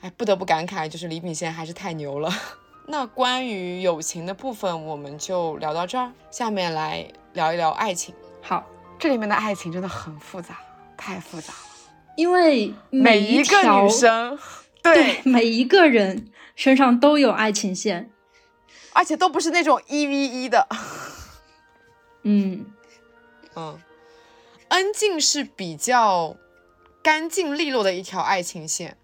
哎，不得不感慨，就是李秉宪还是太牛了。那关于友情的部分，我们就聊到这儿，下面来聊一聊爱情。好，这里面的爱情真的很复杂，太复杂了。因为每一一个女生，对每一个人身上都有爱情线。而且都不是那种一 v 一的。嗯，嗯，恩静是比较干净利落的一条爱情线，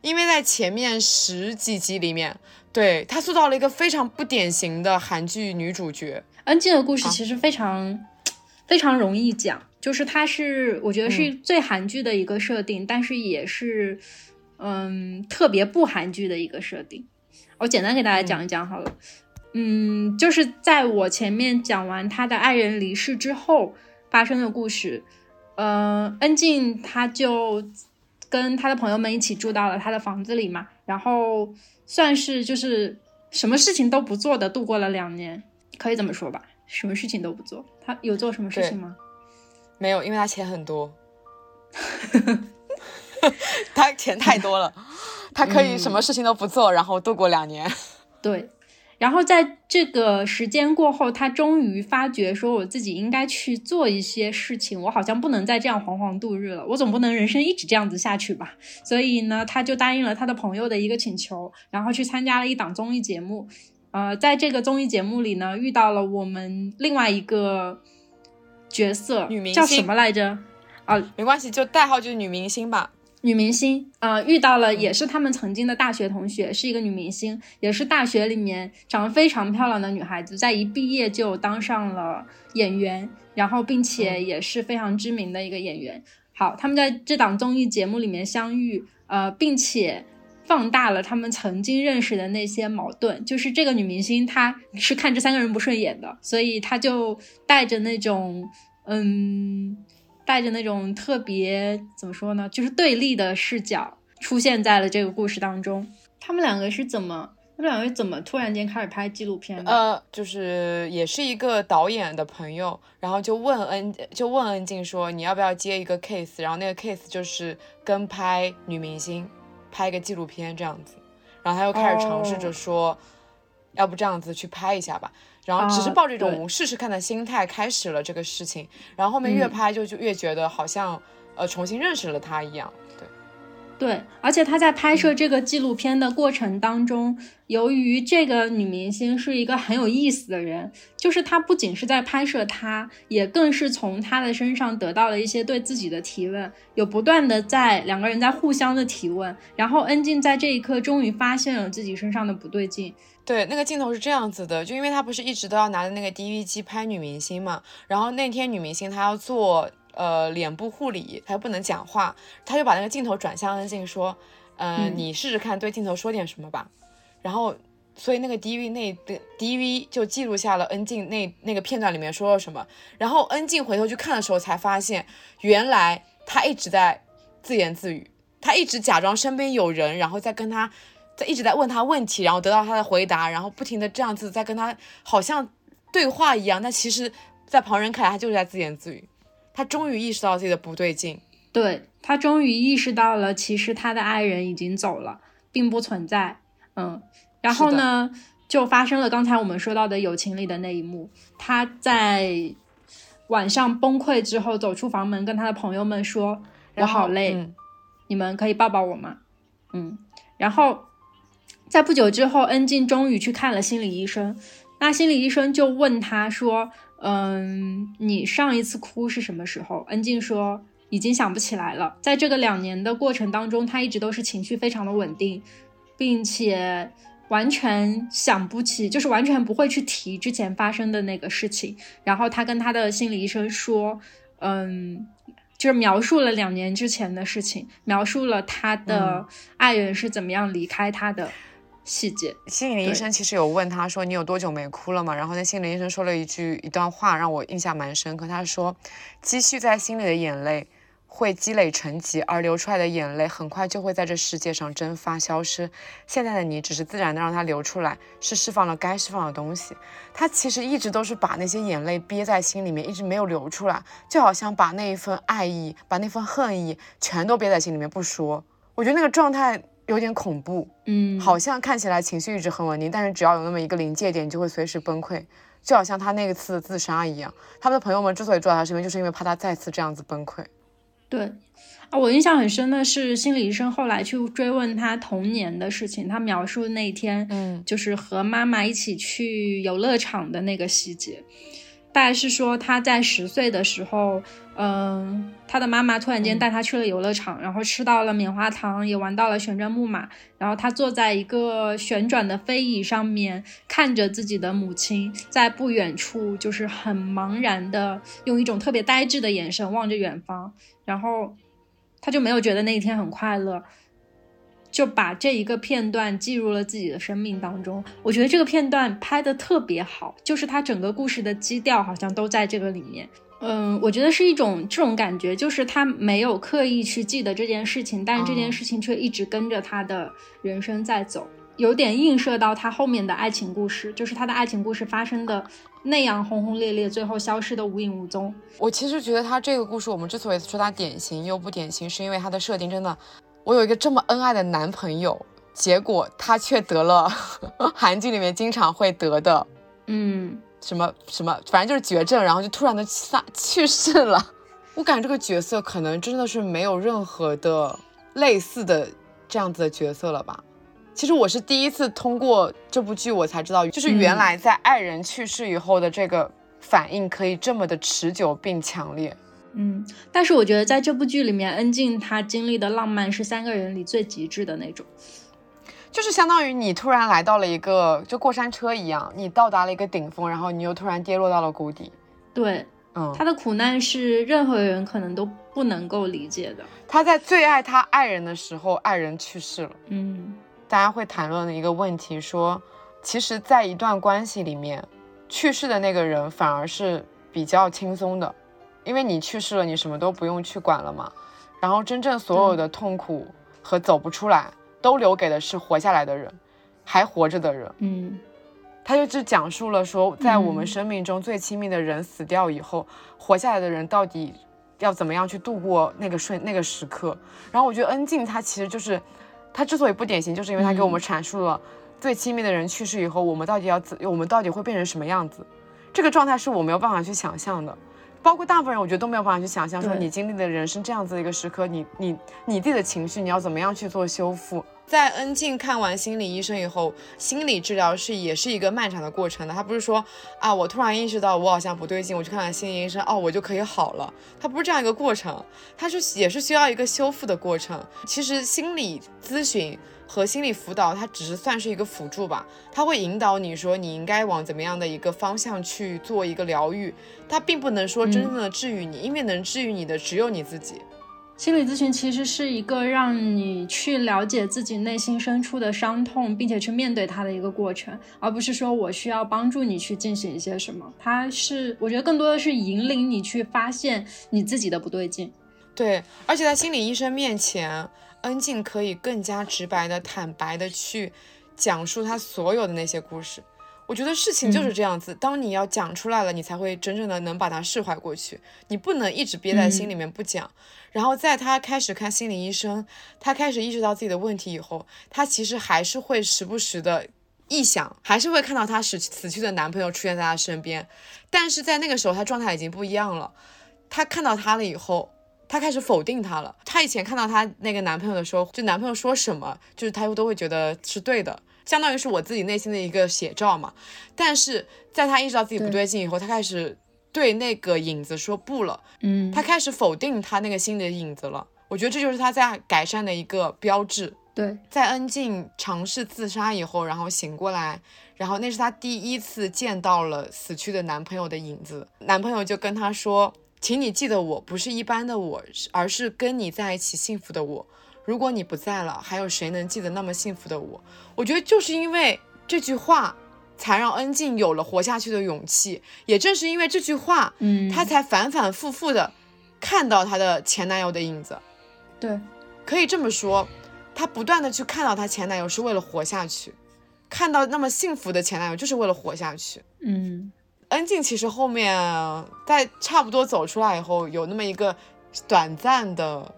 因为在前面十几集里面，对她塑造了一个非常不典型的韩剧女主角。恩静的故事啊其实非常、非常容易讲，就是它是我觉得是最韩剧的一个设定，但是也是嗯特别不韩剧的一个设定。我简单给大家讲一讲好了。嗯，就是在我前面讲完他的爱人离世之后发生的故事。呃，恩静他就跟他的朋友们一起住到了他的房子里嘛，然后算是就是什么事情都不做的度过了两年，可以这么说吧？什么事情都不做，他有做什么事情吗？没有，因为他钱很多，他钱太多了，他可以什么事情都不做，然后度过两年。对。然后在这个时间过后，他终于发觉说，我自己应该去做一些事情，我好像不能再这样惶惶度日了，我总不能人生一直这样子下去吧。所以呢，他就答应了他的朋友的一个请求，然后去参加了一档综艺节目。呃，在这个综艺节目里呢，遇到了我们另外一个角色，女明星叫什么来着？啊没关系，就代号就是女明星吧。女明星啊、呃遇到了也是他们曾经的大学同学，是一个女明星，也是大学里面长得非常漂亮的女孩子，在一毕业就当上了演员，然后并且也是非常知名的一个演员。好，他们在这档综艺节目里面相遇，呃，并且放大了他们曾经认识的那些矛盾。就是这个女明星她是看这三个人不顺眼的，所以她就带着那种嗯。带着那种特别怎么说呢，就是对立的视角出现在了这个故事当中。他们两个是怎么，他们两个是怎么突然间开始拍纪录片的？呃，就是也是一个导演的朋友，然后就问恩就问恩静说你要不要接一个 case，然后那个 case 就是跟拍女明星，拍一个纪录片这样子，然后他又开始尝试着说，要不这样子去拍一下吧，然后只是啊抱着一种试试看的心态开始了这个事情，然后后面越嗯拍就就越觉得好像呃重新认识了他一样，对，对，而且他在拍摄这个纪录片的过程当中，由于这个女明星是一个很有意思的人，就是她不仅是在拍摄她，也更是从她的身上得到了一些对自己的提问，有不断的在两个人在互相的提问，然后恩静在这一刻终于发现了自己身上的不对劲。对，那个镜头是这样子的，就因为他不是一直都要拿着那个 DV 机拍女明星嘛，然后那天女明星她要做。呃，脸部护理，她又不能讲话，他就把那个镜头转向恩静说：“嗯，你试试看对镜头说点什么吧。”然后，所以那个 DV 那的 DV 就记录下了恩静那那个片段里面说了什么。然后恩静回头去看的时候，才发现原来他一直在自言自语，他一直假装身边有人，然后在跟他在一直在问他问题，然后得到他的回答，然后不停的这样子在跟他好像对话一样，但其实，在旁人看来，他就是在自言自语。他终于意识到自己的不对劲，对他终于意识到了，其实他的爱人已经走了，并不存在。嗯，然后呢，就发生了刚才我们说到的友情里的那一幕。他在晚上崩溃之后，走出房门，跟他的朋友们说：“我好累，你们可以抱抱我吗？”嗯，然后在不久之后，恩静终于去看了心理医生。那心理医生就问他说。嗯，你上一次哭是什么时候？恩静说已经想不起来了。在这个两年的过程当中，他一直都是情绪非常的稳定，并且完全想不起，就是完全不会去提之前发生的那个事情。然后他跟他的心理医生说，嗯，就是描述了两年之前的事情，描述了他的爱人是怎么样离开他的。细节，心理医生其实有问他说：“你有多久没哭了嘛？”然后那心理医生说了一句一段话，让我印象蛮深刻。他说：“积蓄在心里的眼泪会积累成疾，而流出来的眼泪很快就会在这世界上蒸发消失。现在的你只是自然的让它流出来，是释放了该释放的东西。他其实一直都是把那些眼泪憋在心里面，一直没有流出来，就好像把那一份爱意、把那份恨意全都憋在心里面不说。我觉得那个状态。”有点恐怖，嗯，好像看起来情绪一直很稳定，但是只要有那么一个临界点，就会随时崩溃，就好像他那次自杀一样。他们的朋友们之所以住在他身边，就是因为怕他再次这样子崩溃。对，啊，我印象很深的是心理医生后来去追问他童年的事情，他描述那天，嗯，就是和妈妈一起去游乐场的那个细节。大概是说他在十岁的时候，嗯，他的妈妈突然间带他去了游乐场，然后吃到了棉花糖，也玩到了旋转木马，然后他坐在一个旋转的飞椅上面，看着自己的母亲在不远处，就是很茫然的用一种特别呆滞的眼神望着远方，然后他就没有觉得那一天很快乐。就把这一个片段记入了自己的生命当中。我觉得这个片段拍的特别好，就是它整个故事的基调好像都在这个里面。嗯，我觉得是一种这种感觉，就是他没有刻意去记得这件事情，但是这件事情却一直跟着他的人生在走，有点映射到他后面的爱情故事，就是他的爱情故事发生的那样轰轰烈烈，最后消失的无影无踪。我其实觉得他这个故事，我们之所以说它典型又不典型，是因为它的设定真的。我有一个这么恩爱的男朋友，结果他却得了 韩剧里面经常会得的，嗯，什么什么，反正就是绝症，然后就突然的去去世了。我感觉这个角色可能真的是没有任何的类似的这样子的角色了吧？其实我是第一次通过这部剧，我才知道，就是原来在爱人去世以后的这个反应可以这么的持久并强烈。嗯，但是我觉得在这部剧里面，恩静她经历的浪漫是三个人里最极致的那种，就是相当于你突然来到了一个就过山车一样，你到达了一个顶峰，然后你又突然跌落到了谷底。对，嗯，他的苦难是任何人可能都不能够理解的。他在最爱他爱人的时候，爱人去世了。嗯，大家会谈论的一个问题说，其实，在一段关系里面，去世的那个人反而是比较轻松的。因为你去世了，你什么都不用去管了嘛。然后真正所有的痛苦和走不出来，都留给的是活下来的人，还活着的人。嗯，他就只讲述了说，在我们生命中最亲密的人死掉以后，活下来的人到底要怎么样去度过那个瞬那个时刻。然后我觉得恩静她其实就是，她之所以不典型，就是因为她给我们阐述了最亲密的人去世以后，我们到底要怎，我们到底会变成什么样子。这个状态是我没有办法去想象的。包括大部分人，我觉得都没有办法去想象，说你经历的人生这样子的一个时刻，你你你自己的情绪，你要怎么样去做修复？在恩静看完心理医生以后，心理治疗是也是一个漫长的过程的。他不是说啊，我突然意识到我好像不对劲，我去看看心理医生，哦，我就可以好了。它不是这样一个过程，它是也是需要一个修复的过程。其实心理咨询和心理辅导，它只是算是一个辅助吧，它会引导你说你应该往怎么样的一个方向去做一个疗愈，它并不能说真正的治愈你，因为能治愈你的只有你自己。心理咨询其实是一个让你去了解自己内心深处的伤痛，并且去面对它的一个过程，而不是说我需要帮助你去进行一些什么。它是，我觉得更多的是引领你去发现你自己的不对劲。对，而且在心理医生面前，恩静可以更加直白的、坦白的去讲述她所有的那些故事。我觉得事情就是这样子，当你要讲出来了，你才会真正的能把它释怀过去。你不能一直憋在心里面不讲。然后在他开始看心理医生，他开始意识到自己的问题以后，他其实还是会时不时的臆想，还是会看到他死死去的男朋友出现在他身边。但是在那个时候，他状态已经不一样了。他看到他了以后，他开始否定他了。她以前看到她那个男朋友的时候，就男朋友说什么，就是她都会觉得是对的。相当于是我自己内心的一个写照嘛，但是在她意识到自己不对劲以后，她开始对那个影子说不了，嗯，她开始否定她那个心里的影子了。我觉得这就是她在改善的一个标志。对，在恩静尝试自杀以后，然后醒过来，然后那是她第一次见到了死去的男朋友的影子，男朋友就跟她说：“请你记得我不是一般的我，而是跟你在一起幸福的我。”如果你不在了，还有谁能记得那么幸福的我？我觉得就是因为这句话，才让恩静有了活下去的勇气。也正是因为这句话，嗯，她才反反复复的看到她的前男友的影子。对，可以这么说，她不断的去看到她前男友是为了活下去，看到那么幸福的前男友就是为了活下去。嗯，恩静其实后面在差不多走出来以后，有那么一个短暂的。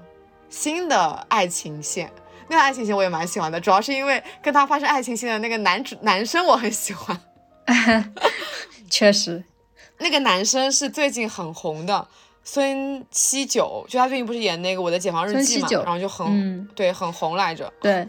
新的爱情线，那个爱情线我也蛮喜欢的，主要是因为跟他发生爱情线的那个男主男生我很喜欢。确实，那个男生是最近很红的孙七九，就他最近不是演那个《我的解放日记》嘛，然后就很、嗯、对很红来着。对，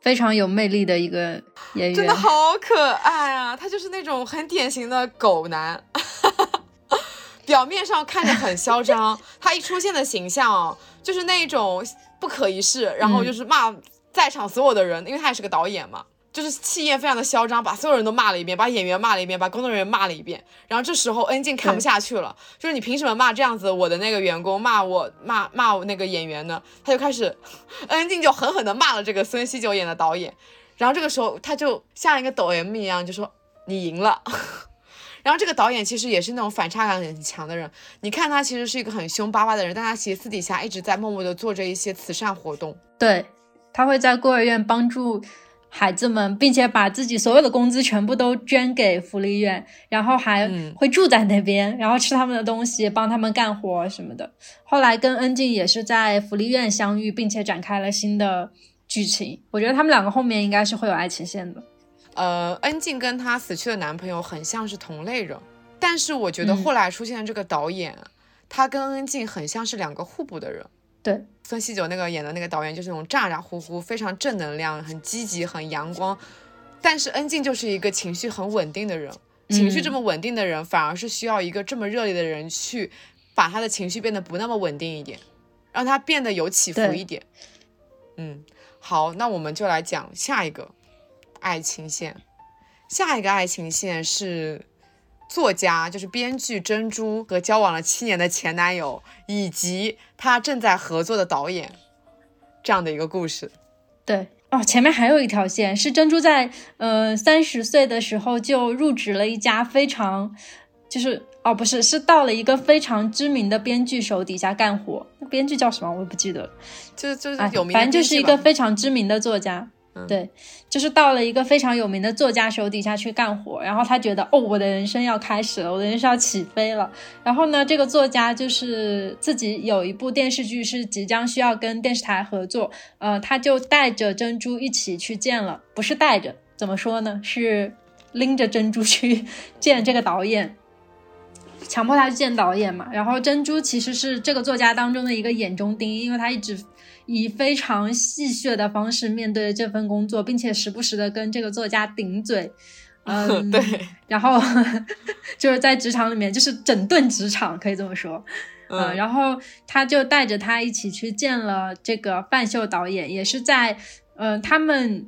非常有魅力的一个演员，真的好可爱啊！他就是那种很典型的狗男。表面上看着很嚣张，他一出现的形象就是那种不可一世，然后就是骂在场所有的人，因为他也是个导演嘛，就是气焰非常的嚣张，把所有人都骂了一遍，把演员骂了一遍，把工作人员骂了一遍。然后这时候恩静看不下去了，就是你凭什么骂这样子我的那个员工，骂我骂骂我那个演员呢？他就开始，恩静就狠狠的骂了这个孙锡九演的导演。然后这个时候他就像一个抖 M 一样，就说你赢了。然后这个导演其实也是那种反差感很强的人，你看他其实是一个很凶巴巴的人，但他其实私底下一直在默默的做着一些慈善活动。对，他会在孤儿院帮助孩子们，并且把自己所有的工资全部都捐给福利院，然后还会住在那边，然后吃他们的东西，帮他们干活什么的。后来跟恩静也是在福利院相遇，并且展开了新的剧情。我觉得他们两个后面应该是会有爱情线的。呃，恩静跟她死去的男朋友很像是同类人，但是我觉得后来出现的这个导演，嗯、他跟恩静很像是两个互补的人。对，孙锡九那个演的那个导演就是那种咋咋呼呼、非常正能量、很积极、很阳光，但是恩静就是一个情绪很稳定的人，情绪这么稳定的人，反而是需要一个这么热烈的人去把他的情绪变得不那么稳定一点，让他变得有起伏一点。嗯，好，那我们就来讲下一个。爱情线，下一个爱情线是作家，就是编剧珍珠和交往了七年的前男友，以及他正在合作的导演这样的一个故事。对哦，前面还有一条线是珍珠在呃三十岁的时候就入职了一家非常就是哦不是是到了一个非常知名的编剧手底下干活，那编剧叫什么我也不记得了，就就是有名、哎，反正就是一个非常知名的作家。对，就是到了一个非常有名的作家手底下去干活，然后他觉得哦，我的人生要开始了，我的人生要起飞了。然后呢，这个作家就是自己有一部电视剧是即将需要跟电视台合作，呃，他就带着珍珠一起去见了，不是带着，怎么说呢？是拎着珍珠去 见这个导演。强迫他去见导演嘛。然后珍珠其实是这个作家当中的一个眼中钉，因为他一直以非常戏谑的方式面对这份工作，并且时不时的跟这个作家顶嘴。嗯，对。然后就是在职场里面，就是整顿职场，可以这么说。嗯，然后他就带着他一起去见了这个范秀导演，也是在嗯他们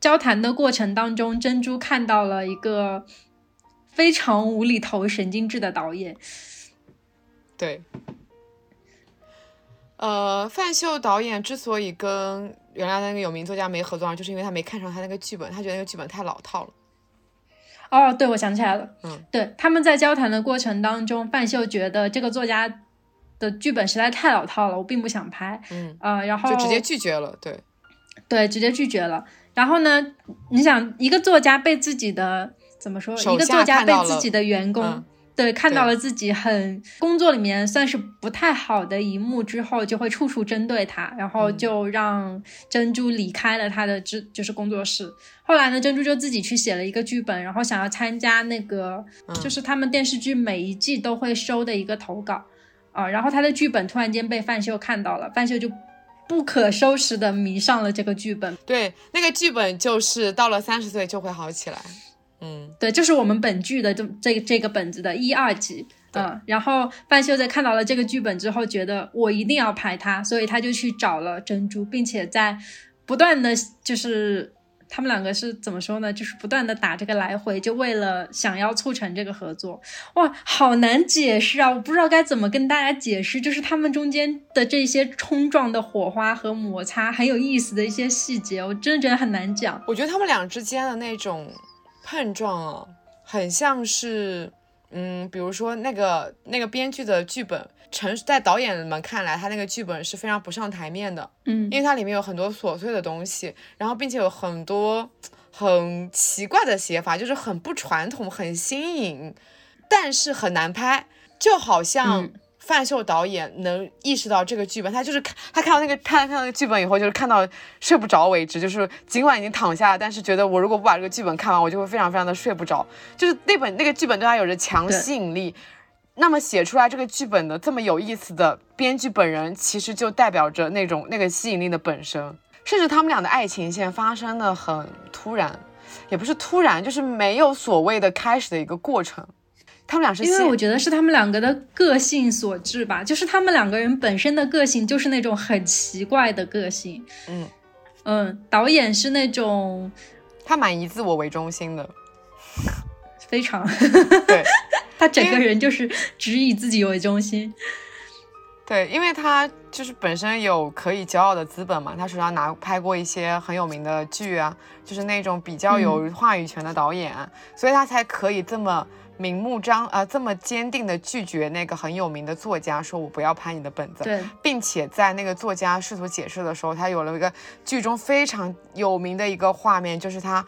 交谈的过程当中，珍珠看到了一个非常无厘头、神经质的导演。对，呃，范秀导演之所以跟原来那个有名作家没合作，就是因为他没看上他那个剧本，他觉得那个剧本太老套了。哦，对，我想起来了，嗯，对，他们在交谈的过程当中，范秀觉得这个作家。的剧本实在太老套了，我并不想拍。嗯呃，然后就直接拒绝了，对，对，直接拒绝了。然后呢，你想一个作家被自己的怎么说？一个作家被自己的员工对看到了自己很工作里面算是不太好的一幕之后，就会处处针对他，然后就让珍珠离开了他的这就是工作室。后来呢，珍珠就自己去写了一个剧本，然后想要参加那个就是他们电视剧每一季都会收的一个投稿。啊，然后他的剧本突然间被范秀看到了，范秀就不可收拾的迷上了这个剧本。对，那个剧本就是到了三十岁就会好起来。嗯，对，就是我们本剧的这这这个本子的一二集。嗯，然后范秀在看到了这个剧本之后，觉得我一定要拍它，所以他就去找了珍珠，并且在不断的就是。他们两个是怎么说呢？就是不断的打这个来回，就为了想要促成这个合作。哇，好难解释啊！我不知道该怎么跟大家解释，就是他们中间的这些冲撞的火花和摩擦，很有意思的一些细节，我真的觉得很难讲。我觉得他们俩之间的那种碰撞啊，很像是，嗯，比如说那个那个编剧的剧本。成在导演们看来，他那个剧本是非常不上台面的，嗯，因为它里面有很多琐碎的东西，然后并且有很多很奇怪的写法，就是很不传统、很新颖，但是很难拍。就好像范秀导演能意识到这个剧本，他就是看他看到那个他看到那个剧本以后，就是看到睡不着为止，就是尽管已经躺下了，但是觉得我如果不把这个剧本看完，我就会非常非常的睡不着。就是那本那个剧本对他有着强吸引力。那么写出来这个剧本的这么有意思的编剧本人，其实就代表着那种那个吸引力的本身。甚至他们俩的爱情线发生的很突然，也不是突然，就是没有所谓的开始的一个过程。他们俩是因为我觉得是他们两个的个性所致吧，就是他们两个人本身的个性就是那种很奇怪的个性。嗯。嗯，导演是那种他蛮以自我为中心的，非常。对。他整个人就是只以自己为中心，对，因为他就是本身有可以骄傲的资本嘛，他手上拿拍过一些很有名的剧啊，就是那种比较有话语权的导演，所以他才可以这么明目张啊，这么坚定的拒绝那个很有名的作家，说我不要拍你的本子，对，并且在那个作家试图解释的时候，他有了一个剧中非常有名的一个画面，就是他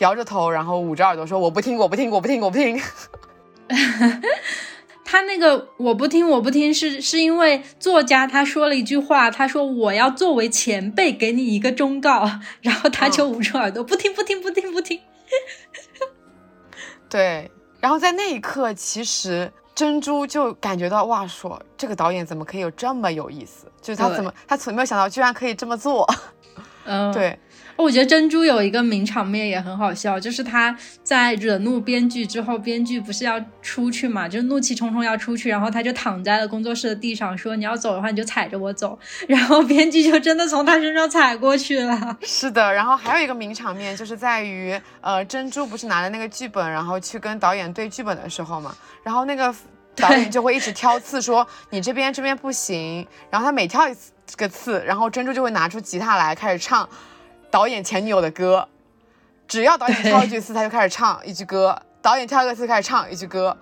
摇着头，然后捂着耳朵说我不听，我不听，我不听，我不听。他那个我不听我不听是是因为作家他说了一句话，他说我要作为前辈给你一个忠告，然后他就捂住耳朵不听不听不听不听。对，然后在那一刻，其实珍珠就感觉到哇，说这个导演怎么可以有这么有意思？就是他怎么他从没有想到居然可以这么做。嗯，对。我觉得珍珠有一个名场面也很好笑，就是他在惹怒编剧之后，编剧不是要出去嘛，就怒气冲冲要出去，然后他就躺在了工作室的地上，说你要走的话你就踩着我走，然后编剧就真的从他身上踩过去了。是的，然后还有一个名场面就是在于，呃，珍珠不是拿着那个剧本，然后去跟导演对剧本的时候嘛，然后那个 导演就会一直挑刺，说你这边这边不行，然后他每挑一次个刺，然后珍珠就会拿出吉他来开始唱。导演前女友的歌，只要导演挑一句词，他就开始唱一句歌；导演挑一个词，开始唱一句歌。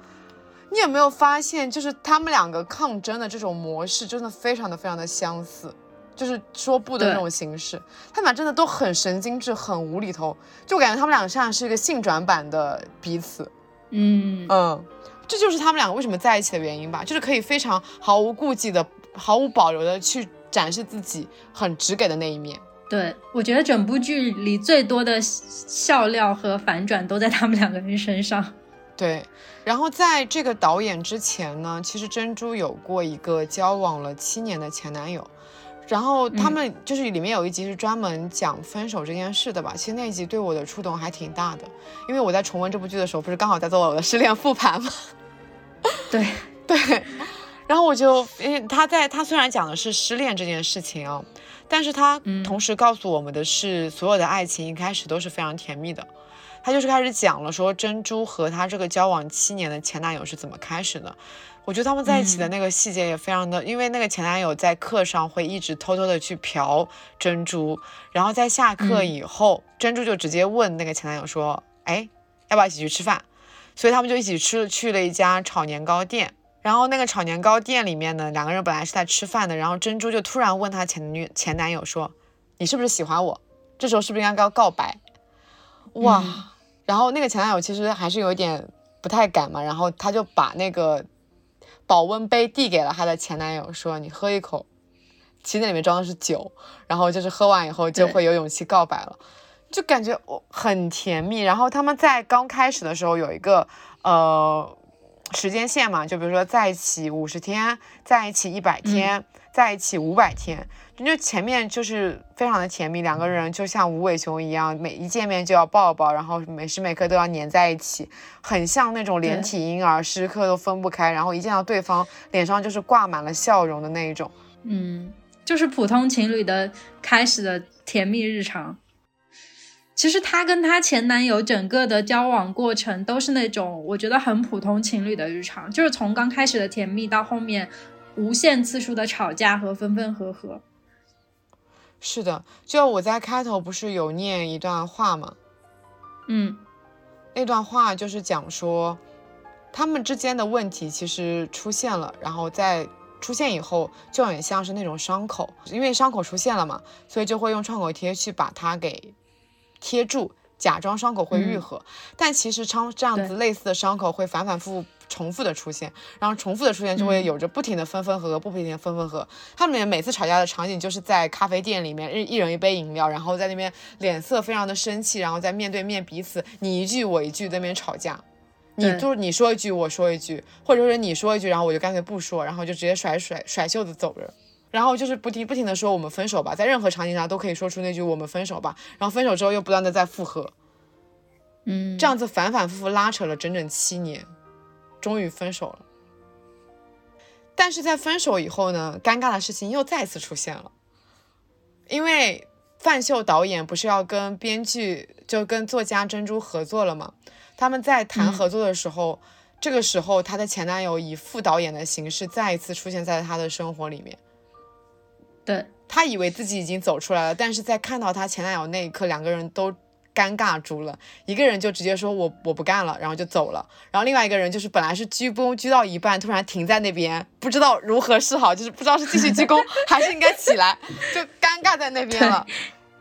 你有没有发现，就是他们两个抗争的这种模式，真的非常的非常的相似，就是说不的那种形式。他们俩真的都很神经质，很无厘头，就感觉他们两个像是一个性转版的彼此。嗯嗯，这就是他们两个为什么在一起的原因吧，就是可以非常毫无顾忌的、毫无保留的去展示自己很直给的那一面。对，我觉得整部剧里最多的笑料和反转都在他们两个人身上。对，然后在这个导演之前呢，其实珍珠有过一个交往了七年的前男友，然后他们就是里面有一集是专门讲分手这件事的吧。其实那一集对我的触动还挺大的，因为我在重温这部剧的时候，不是刚好在做我的失恋复盘吗？对对，然后我就因为他在他虽然讲的是失恋这件事情啊，但是他同时告诉我们的是，所有的爱情一开始都是非常甜蜜的。他就是开始讲了，说珍珠和他这个交往七年的前男友是怎么开始的。我觉得他们在一起的那个细节也非常的，因为那个前男友在课上会一直偷偷的去嫖珍珠，然后在下课以后，珍珠就直接问那个前男友说：“哎，要不要一起去吃饭？”所以他们就一起吃去了一家炒年糕店。然后那个炒年糕店里面呢，两个人本来是在吃饭的，然后珍珠就突然问她前女前男友说：“你是不是喜欢我？这时候是不是应该要告白？”哇！然后那个前男友其实还是有一点不太敢嘛，然后他就把那个保温杯递给了他的前男友，说：“你喝一口。”其实那里面装的是酒，然后就是喝完以后就会有勇气告白了，就感觉我很甜蜜。然后他们在刚开始的时候有一个呃时间线嘛，就比如说在一起五十天，在一起一百天，在一起五百天。就前面就是非常的甜蜜，两个人就像无尾熊一样，每一见面就要抱抱，然后每时每刻都要黏在一起，很像那种连体婴儿，时刻都分不开，然后一见到对方脸上就是挂满了笑容的那一种。嗯，就是普通情侣的开始的甜蜜日常。其实她跟她前男友整个的交往过程都是那种我觉得很普通情侣的日常，就是从刚开始的甜蜜到后面无限次数的吵架和分分合合。是的，就我在开头不是有念一段话吗？嗯，那段话就是讲说，他们之间的问题其实出现了，然后在出现以后，就很像是那种伤口，因为伤口出现了嘛，所以就会用创口贴去把它给贴住，假装伤口会愈合，但其实伤这样子类似的伤口会反反复复。重复的出现，然后重复的出现就会有着不停的分分合合，不停的分分合。他们每次吵架的场景就是在咖啡店里面，一一人一杯饮料，然后在那边脸色非常的生气，然后在面对面彼此你一句我一句在那边吵架。你就是你说一句我说一句，或者说你说一句，然后我就干脆不说，然后就直接甩甩甩袖子走人。然后就是不停不停的说我们分手吧，在任何场景下都可以说出那句我们分手吧。然后分手之后又不断的在复合，嗯，这样子反反复复拉扯了整整七年。终于分手了，但是在分手以后呢，尴尬的事情又再次出现了，因为范秀导演不是要跟编剧就跟作家珍珠合作了吗？他们在谈合作的时候，这个时候她的前男友以副导演的形式再一次出现在她的生活里面，对她以为自己已经走出来了，但是在看到她前男友那一刻，两个人都。尴尬住了，一个人就直接说我我不干了，然后就走了。然后另外一个人就是本来是鞠躬鞠到一半，突然停在那边，不知道如何是好，就是不知道是继续鞠躬还是应该起来，就尴尬在那边了。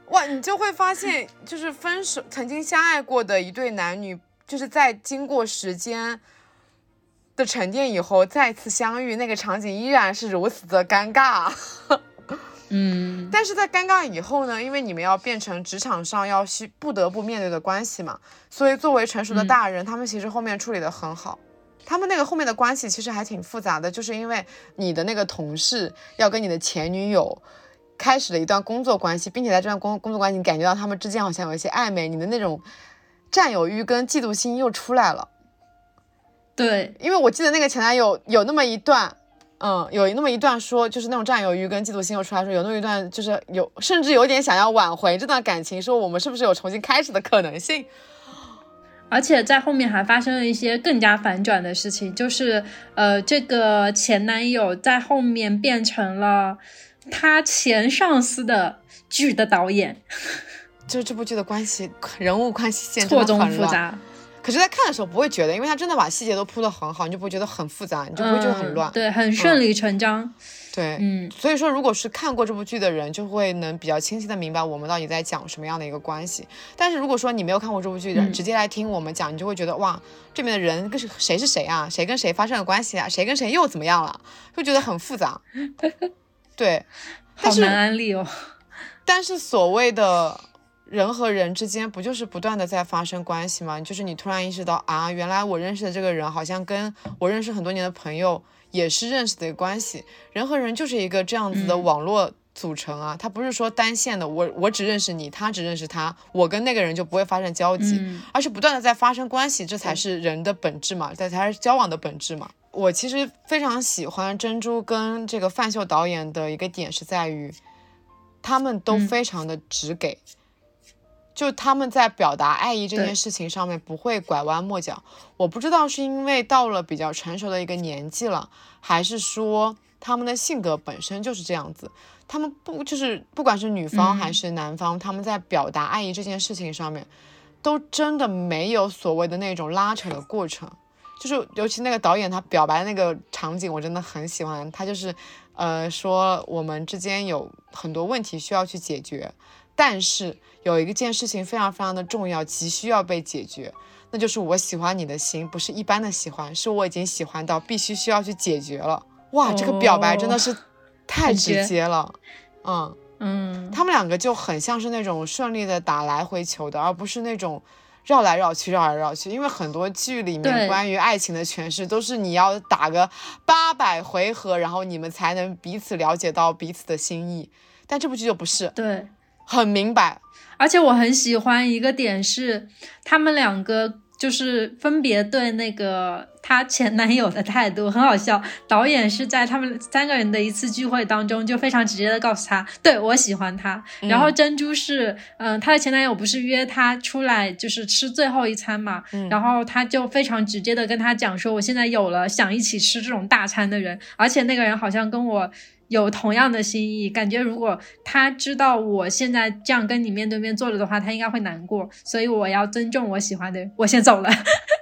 哇，你就会发现，就是分手曾经相爱过的一对男女，就是在经过时间的沉淀以后再次相遇，那个场景依然是如此的尴尬。嗯，但是在尴尬以后呢，因为你们要变成职场上要需不得不面对的关系嘛，所以作为成熟的大人，他们其实后面处理的很好。他们那个后面的关系其实还挺复杂的，就是因为你的那个同事要跟你的前女友开始了一段工作关系，并且在这段工工作关系，你感觉到他们之间好像有一些暧昧，你的那种占有欲跟嫉妒心又出来了。对，因为我记得那个前男友有那么一段。嗯，有那么一段说，就是那种占有欲跟嫉妒心又出来说，有那么一段就是有，甚至有点想要挽回这段感情，说我们是不是有重新开始的可能性？而且在后面还发生了一些更加反转的事情，就是呃，这个前男友在后面变成了他前上司的剧的导演，就这部剧的关系人物关系线错综复杂。可是，在看的时候不会觉得，因为他真的把细节都铺得很好，你就不会觉得很复杂，你就不会觉得很乱，对，很顺理成章。对，嗯，所以说，如果是看过这部剧的人，就会能比较清晰的明白我们到底在讲什么样的一个关系。但是如果说你没有看过这部剧的人，直接来听我们讲，你就会觉得哇，这边的人跟谁是谁啊？谁跟谁发生了关系啊？谁跟谁又怎么样了？会觉得很复杂。对，好难安利哦。但是所谓的。人和人之间不就是不断的在发生关系吗？就是你突然意识到啊，原来我认识的这个人好像跟我认识很多年的朋友也是认识的关系。人和人就是一个这样子的网络组成啊，它不是说单线的，我我只认识你，他只认识他，我跟那个人就不会发生交集，而是不断的在发生关系，这才是人的本质嘛，这才是交往的本质嘛。我其实非常喜欢珍珠跟这个范秀导演的一个点是在于，他们都非常的直给。就他们在表达爱意这件事情上面不会拐弯抹角，我不知道是因为到了比较成熟的一个年纪了，还是说他们的性格本身就是这样子。他们不就是不管是女方还是男方，他们在表达爱意这件事情上面，都真的没有所谓的那种拉扯的过程。就是尤其那个导演他表白那个场景，我真的很喜欢。他就是，呃，说我们之间有很多问题需要去解决。但是有一件事情非常非常的重要，急需要被解决，那就是我喜欢你的心不是一般的喜欢，是我已经喜欢到必须需要去解决了。哇，这个表白真的是太直接了，嗯嗯，他们两个就很像是那种顺利的打来回球的，而不是那种绕来绕去、绕来绕去。因为很多剧里面关于爱情的诠释都是你要打个八百回合，然后你们才能彼此了解到彼此的心意，但这部剧就不是。对。很明白，而且我很喜欢一个点是，他们两个就是分别对那个她前男友的态度很好笑。导演是在他们三个人的一次聚会当中，就非常直接的告诉他，对我喜欢他。然后珍珠是，嗯，她的前男友不是约她出来就是吃最后一餐嘛，然后他就非常直接的跟他讲说，我现在有了想一起吃这种大餐的人，而且那个人好像跟我。有同样的心意，感觉如果他知道我现在这样跟你面对面坐着的话，他应该会难过。所以我要尊重我喜欢的人，我先走了。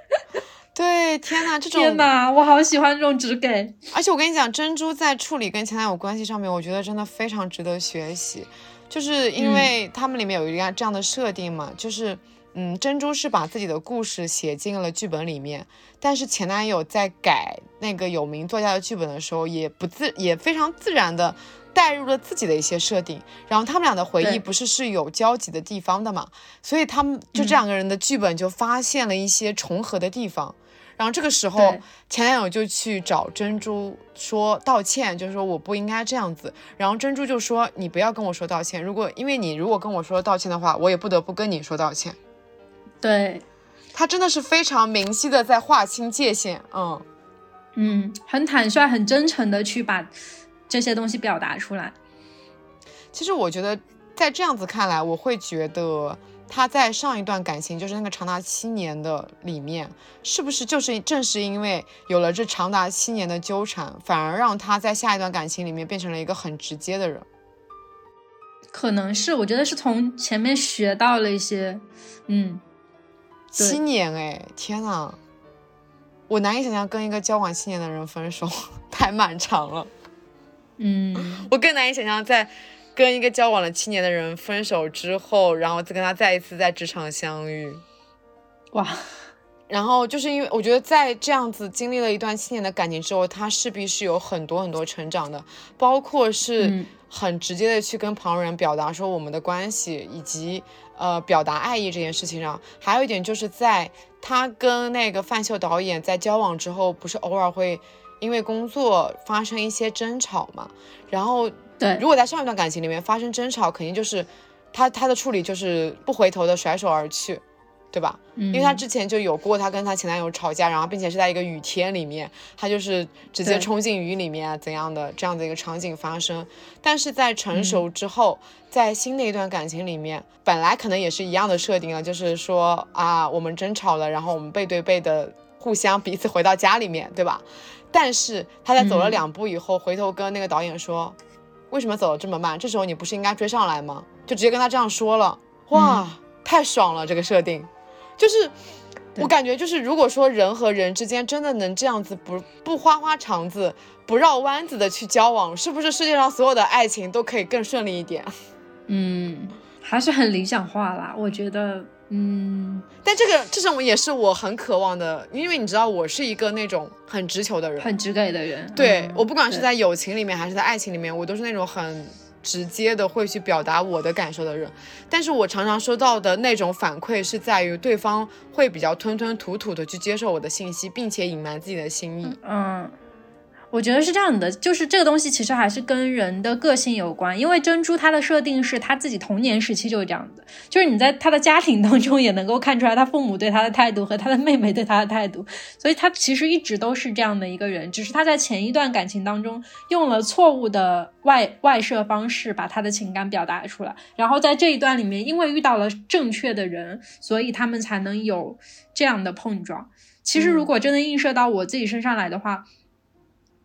对，天哪，这种天哪，我好喜欢这种直给。而且我跟你讲，珍珠在处理跟前男友关系上面，我觉得真的非常值得学习，就是因为他们里面有一个这样的设定嘛，就是。嗯，珍珠是把自己的故事写进了剧本里面，但是前男友在改那个有名作家的剧本的时候，也不自也非常自然的带入了自己的一些设定，然后他们俩的回忆不是是有交集的地方的嘛，所以他们就这两个人的剧本就发现了一些重合的地方，然后这个时候前男友就去找珍珠说道歉，就是说我不应该这样子，然后珍珠就说你不要跟我说道歉，如果因为你如果跟我说道歉的话，我也不得不跟你说道歉。对，他真的是非常明晰的在划清界限，嗯嗯，很坦率、很真诚的去把这些东西表达出来。其实我觉得，在这样子看来，我会觉得他在上一段感情，就是那个长达七年的里面，是不是就是正是因为有了这长达七年的纠缠，反而让他在下一段感情里面变成了一个很直接的人？可能是，我觉得是从前面学到了一些，嗯。七年哎，天呐，我难以想象跟一个交往七年的人分手，太漫长了。嗯，我更难以想象在跟一个交往了七年的人分手之后，然后再跟他再一次在职场相遇。哇，然后就是因为我觉得在这样子经历了一段七年的感情之后，他势必是有很多很多成长的，包括是很直接的去跟旁人表达说我们的关系以及。呃，表达爱意这件事情上，还有一点就是在他跟那个范秀导演在交往之后，不是偶尔会因为工作发生一些争吵嘛？然后，对，如果在上一段感情里面发生争吵，肯定就是他他的处理就是不回头的甩手而去。对吧？因为她之前就有过，她跟她前男友吵架，然后并且是在一个雨天里面，她就是直接冲进雨里面怎样的这样的一个场景发生。但是在成熟之后，在新的一段感情里面，本来可能也是一样的设定啊，就是说啊，我们争吵了，然后我们背对背的互相彼此回到家里面，对吧？但是她在走了两步以后，回头跟那个导演说，为什么走的这么慢？这时候你不是应该追上来吗？就直接跟他这样说了，哇，太爽了，这个设定。就是我感觉，就是如果说人和人之间真的能这样子不不花花肠子、不绕弯子的去交往，是不是世界上所有的爱情都可以更顺利一点？嗯，还是很理想化啦。我觉得，嗯，但这个这种也是我很渴望的，因为你知道，我是一个那种很直球的人，很直给的人。对我不管是在友情里面还是在爱情里面，我都是那种很。直接的会去表达我的感受的人，但是我常常收到的那种反馈是在于对方会比较吞吞吐吐的去接受我的信息，并且隐瞒自己的心意。嗯。我觉得是这样的，就是这个东西其实还是跟人的个性有关。因为珍珠它的设定是她自己童年时期就是这样子，就是你在她的家庭当中也能够看出来她父母对她的态度和她的妹妹对她的态度，所以她其实一直都是这样的一个人，只是她在前一段感情当中用了错误的外外设方式把她的情感表达出来，然后在这一段里面因为遇到了正确的人，所以他们才能有这样的碰撞。其实如果真的映射到我自己身上来的话。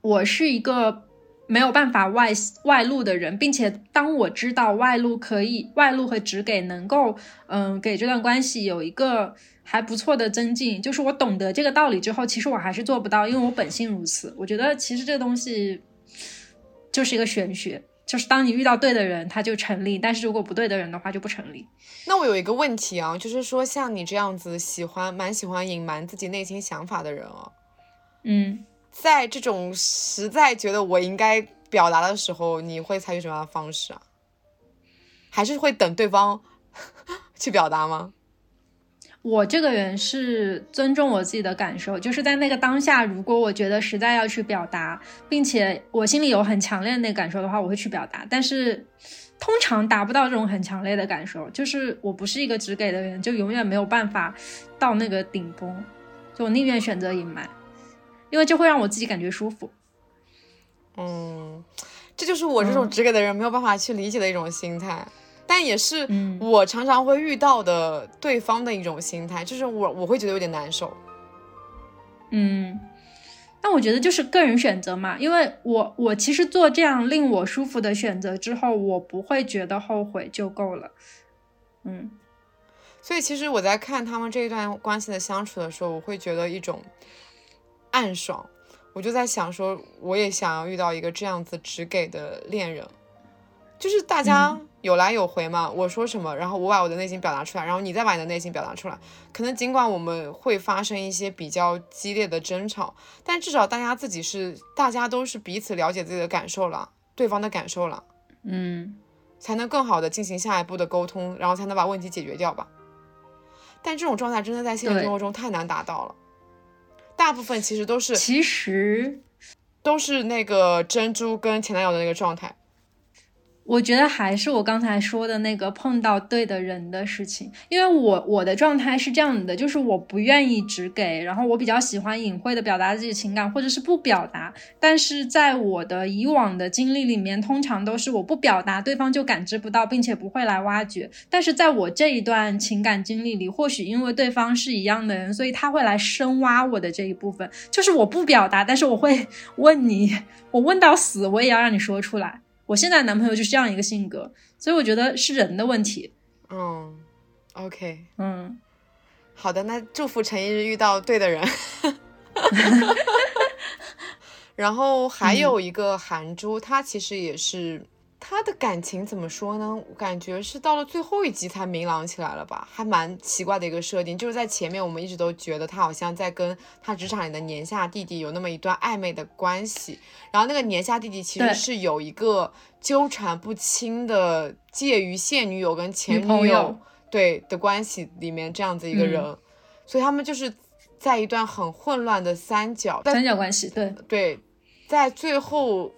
我是一个没有办法外外露的人，并且当我知道外露可以外露和只给能够嗯给这段关系有一个还不错的增进，就是我懂得这个道理之后，其实我还是做不到，因为我本性如此。我觉得其实这个东西就是一个玄学，就是当你遇到对的人，他就成立；但是如果不对的人的话，就不成立。那我有一个问题啊，就是说像你这样子喜欢蛮喜欢隐瞒自己内心想法的人哦，嗯。在这种实在觉得我应该表达的时候，你会采取什么样的方式啊？还是会等对方 去表达吗？我这个人是尊重我自己的感受，就是在那个当下，如果我觉得实在要去表达，并且我心里有很强烈的那个感受的话，我会去表达。但是通常达不到这种很强烈的感受，就是我不是一个直给的人，就永远没有办法到那个顶峰，就我宁愿选择隐瞒。因为这会让我自己感觉舒服，嗯，这就是我这种直给的人没有办法去理解的一种心态，但也是我常常会遇到的对方的一种心态，就是我我会觉得有点难受，嗯，但我觉得就是个人选择嘛，因为我我其实做这样令我舒服的选择之后，我不会觉得后悔就够了，嗯，所以其实我在看他们这一段关系的相处的时候，我会觉得一种。暗爽，我就在想说，我也想要遇到一个这样子只给的恋人，就是大家有来有回嘛。我说什么，然后我把我的内心表达出来，然后你再把你的内心表达出来。可能尽管我们会发生一些比较激烈的争吵，但至少大家自己是，大家都是彼此了解自己的感受了，对方的感受了，嗯，才能更好的进行下一步的沟通，然后才能把问题解决掉吧。但这种状态真的在现实生活中太难达到了。大部分其实都是，其实都是那个珍珠跟前男友的那个状态。我觉得还是我刚才说的那个碰到对的人的事情，因为我我的状态是这样的，就是我不愿意只给，然后我比较喜欢隐晦的表达自己情感，或者是不表达。但是在我的以往的经历里面，通常都是我不表达，对方就感知不到，并且不会来挖掘。但是在我这一段情感经历里，或许因为对方是一样的人，所以他会来深挖我的这一部分。就是我不表达，但是我会问你，我问到死，我也要让你说出来。我现在男朋友就是这样一个性格，所以我觉得是人的问题。嗯，OK，嗯，好的，那祝福陈一日遇到对的人。然后还有一个韩珠，她其实也是。他的感情怎么说呢？我感觉是到了最后一集才明朗起来了吧，还蛮奇怪的一个设定。就是在前面我们一直都觉得他好像在跟他职场里的年下弟弟有那么一段暧昧的关系，然后那个年下弟弟其实是有一个纠缠不清的介于现女友跟前女友对的关系里面这样子一个人，所以他们就是在一段很混乱的三角三角关系，对对，在最后。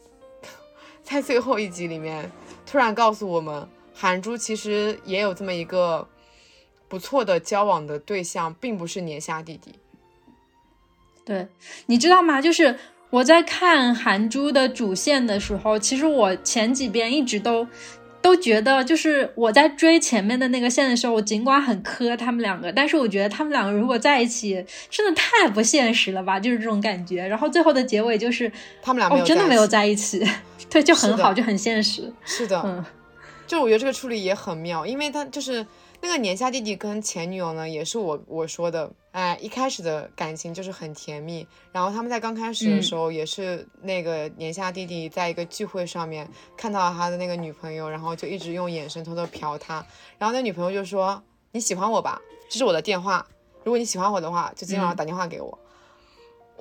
在最后一集里面，突然告诉我们，韩珠其实也有这么一个不错的交往的对象，并不是年下弟弟。对，你知道吗？就是我在看韩珠的主线的时候，其实我前几遍一直都。都觉得就是我在追前面的那个线的时候，我尽管很磕他们两个，但是我觉得他们两个如果在一起，真的太不现实了吧，就是这种感觉。然后最后的结尾就是他们俩哦，真的没有在一起，对，就很好，就很现实。是的，嗯，就我觉得这个处理也很妙，因为他就是。那个年下弟弟跟前女友呢，也是我我说的，哎，一开始的感情就是很甜蜜。然后他们在刚开始的时候，也是那个年下弟弟在一个聚会上面看到了他的那个女朋友，然后就一直用眼神偷偷瞟他。然后那女朋友就说：“你喜欢我吧？这是我的电话，如果你喜欢我的话，就今天晚上打电话给我。”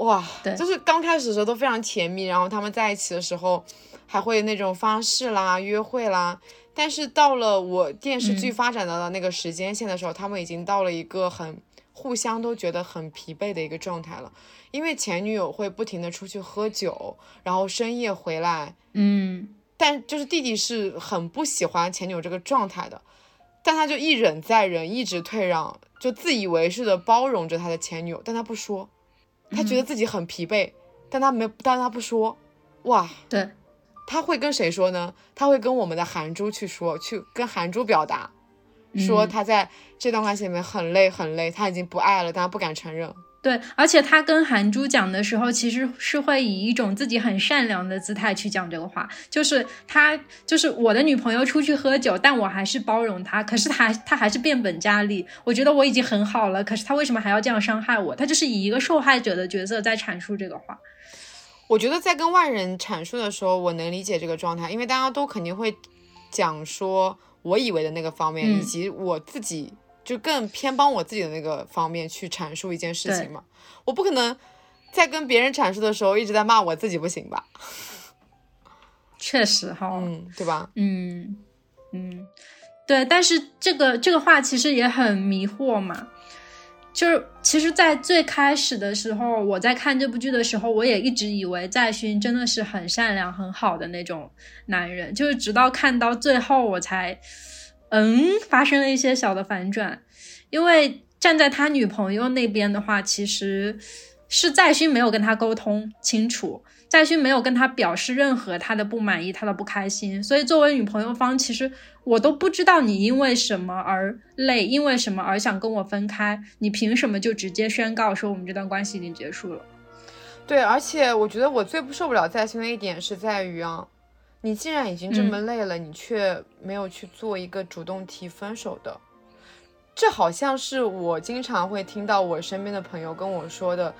哇，对就是刚开始的时候都非常甜蜜，然后他们在一起的时候还会那种发誓啦、约会啦。但是到了我电视剧嗯。发展到的那个时间线的时候，他们已经到了一个很互相都觉得很疲惫的一个状态了。因为前女友会不停的出去喝酒，然后深夜回来，嗯。但就是弟弟是很不喜欢前女友这个状态的，但他就一忍再忍，一直退让，就自以为是的包容着他的前女友，但他不说，他觉得自己很疲惫，但他没，但他不说，哇，对，他会跟谁说呢？他会跟我们的韩珠去说，去跟韩珠表达，说嗯他在这段关系里面很累很累，他已经不爱了，但他不敢承认。对，而且他跟韩珠讲的时候，其实是会以一种自己很善良的姿态去讲这个话，就是他就是我的女朋友出去喝酒，但我还是包容她，可是他他还是变本加厉，我觉得我已经很好了，可是他为什么还要这样伤害我？他就是以一个受害者的角色在阐述这个话。我觉得在跟外人阐述的时候，我能理解这个状态，因为大家都肯定会讲说我以为的那个方面，嗯以及我自己就更偏帮我自己的那个方面去阐述一件事情嘛。我不可能在跟别人阐述的时候一直在骂我自己，不行吧？确实哈，嗯，对吧？嗯嗯，对，但是这个这个话其实也很迷惑嘛。就是其实，在最开始的时候，我在看这部剧的时候，我也一直以为在勋真的是很善良、很好的那种男人，就是直到看到最后，我才嗯发生了一些小的反转。因为站在他女朋友那边的话，其实是在勋没有跟他沟通清楚，在勋没有跟他表示任何他的不满意、他的不开心，所以作为女朋友方，其实我都不知道你因为什么而累，因为什么而想跟我分开，你凭什么就直接宣告说我们这段关系已经结束了？对，而且我觉得我最不受不了在勋的一点是在于啊，你既然已经这么累了，你却没有去做一个主动提分手的。这好像是我经常会听到我身边的朋友跟我说的，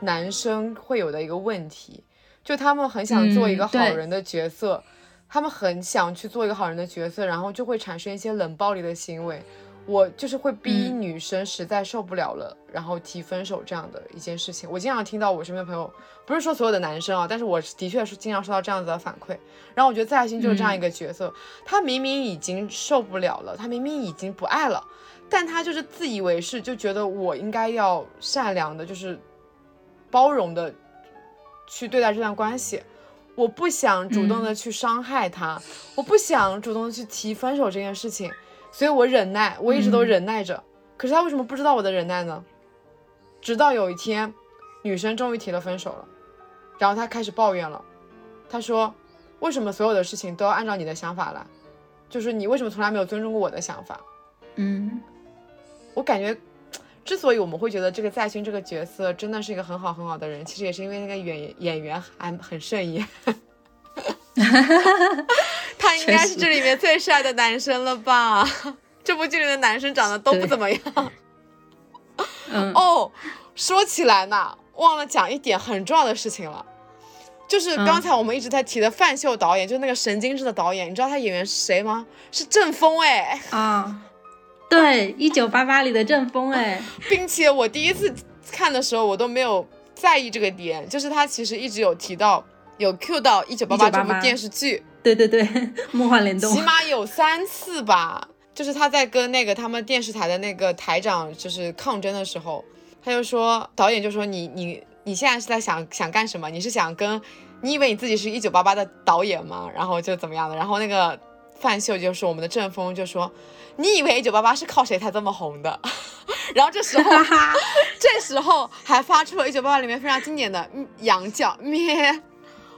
男生会有的一个问题，就他们很想做一个好人的角色，他们很想去做一个好人的角色，然后就会产生一些冷暴力的行为。我就是会逼嗯女生实在受不了了，然后提分手这样的一件事情。我经常听到我身边的朋友，不是说所有的男生啊，但是我的确是经常收到这样子的反馈。然后我觉得在心就是这样一个角色，他明明已经受不了了，他明明已经不爱了，但他就是自以为是，就觉得我应该要善良的，就是包容的去对待这段关系。我不想主动的去伤害他，我不想主动的去提分手这件事情，所以我忍耐，我一直都嗯忍耐着。可是他为什么不知道我的忍耐呢？直到有一天，女生终于提了分手了，然后他开始抱怨了，他说：“为什么所有的事情都要按照你的想法来？就是你为什么从来没有尊重过我的想法？”嗯，我感觉，之所以我们会觉得这个在勋这个角色真的是一个很好很好的人，其实也是因为那个演演员还很顺眼。他应该是这里面最帅的男生了吧？这部剧里的男生长得都不怎么样。嗯，哦，说起来呢，忘了讲一点很重要的事情了，就是刚才我们一直在提的范秀导演，就是那个神经质的导演，你知道他演员是谁吗？是郑峰哎。啊，对，一九八八里的郑风，哎，并且我第一次看的时候，我都没有在意这个点，就是他其实一直有提到，有 cue 到《一九八八》这部电视剧，对对对，梦幻联动起，码有三次吧。就是他在跟那个他们电视台的那个台长就是抗争的时候，他就说，导演就说你你你现在是在想想干什么？你是想跟你以为你自己是一九八八的导演吗？然后就怎么样的？然后那个范秀就是我们的郑峰就说，你以为一九八八是靠谁才这么红的？然后这时候 这时候还发出了一九八八里面非常经典的嗯羊叫咩，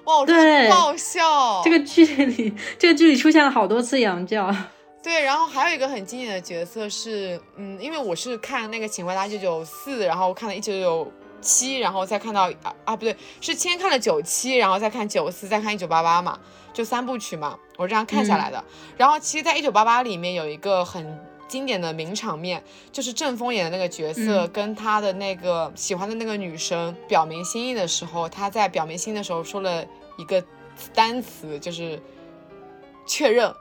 哇，我真爆笑。这个剧里，这个剧里出现了好多次羊叫，对，然后还有一个很经典的角色是，嗯，因为我是看那个《请回答一九九四》，然后看了一九九七，然后再看到啊啊不对，是先看了九七，然后再看九四，再看一九八八嘛，就三部曲嘛，我这样看下来的。然后其实，在一九八八里面有一个很经典的名场面，就是郑峰演的那个角色、嗯跟他的那个喜欢的那个女生表明心意的时候，他在表明心意的时候说了一个单词，就是确认。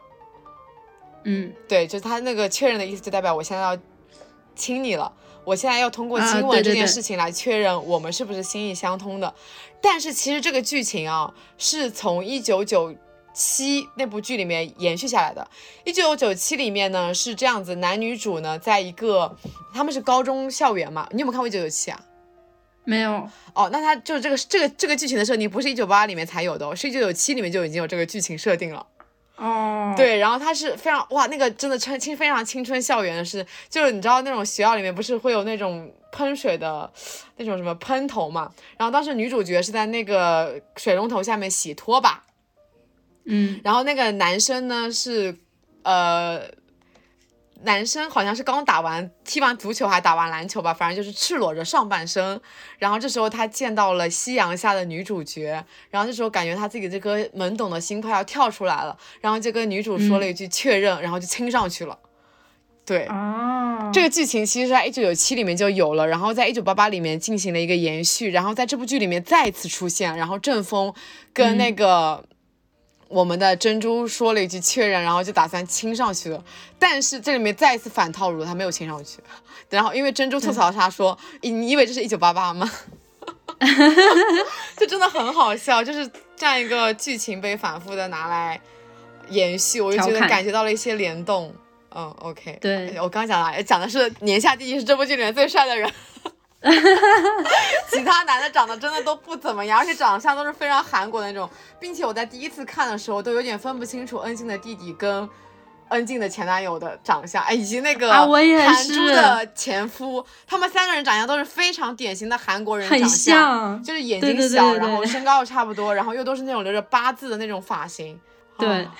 嗯对，就是他那个确认的意思，就代表我现在要亲你了。我现在要通过啊亲吻这件事情来确认我们是不是心意相通的。但是其实这个剧情啊，是从一九九七那部剧里面延续下来的。一九九七里面呢是这样子，男女主呢在一个他们是高中校园嘛，你有没有看过一九九七啊？没有，哦，那他就是这个这个这个剧情的设定不是一九八八里面才有的哦，是一九九七里面就已经有这个剧情设定了。哦，，对，然后他是非常哇，那个真的青青非常青春校园的是，就是你知道那种学校里面不是会有那种喷水的那种什么喷头嘛，然后当时女主角是在那个水龙头下面洗拖把，嗯，然后那个男生呢是呃。男生好像是刚打完踢完足球还打完篮球吧，反正就是赤裸着上半身。然后这时候他见到了夕阳下的女主角，然后这时候感觉他自己这颗懵懂的心快要跳出来了，然后就跟女主说了一句确认，然后就亲上去了。对，哦，这个剧情其实在一九九七里面就有了，然后在一九八八里面进行了一个延续，然后在这部剧里面再次出现，然后郑峰跟那个。我们的珍珠说了一句确认，然后就打算亲上去了，但是这里面再一次反套路，他没有亲上去。然后因为珍珠吐槽他说：“你你以为这是一九八八吗？” 就真的很好笑，就是这样一个剧情被反复的拿来延续，我就觉得感觉到了一些联动。嗯，OK，对我刚讲了，讲的是年下第一是这部剧里面最帅的人。其他男的长得真的都不怎么样，而且长相都是非常韩国的那种，并且我在第一次看的时候都有点分不清楚恩静的弟弟跟恩静的前男友的长相，哎，以及那个韩珠的前夫，他们三个人长相都是非常典型的韩国人长相，像，就是眼睛小，对对然后身高又差不多，然后又都是那种留着八字的那种发型，对。啊。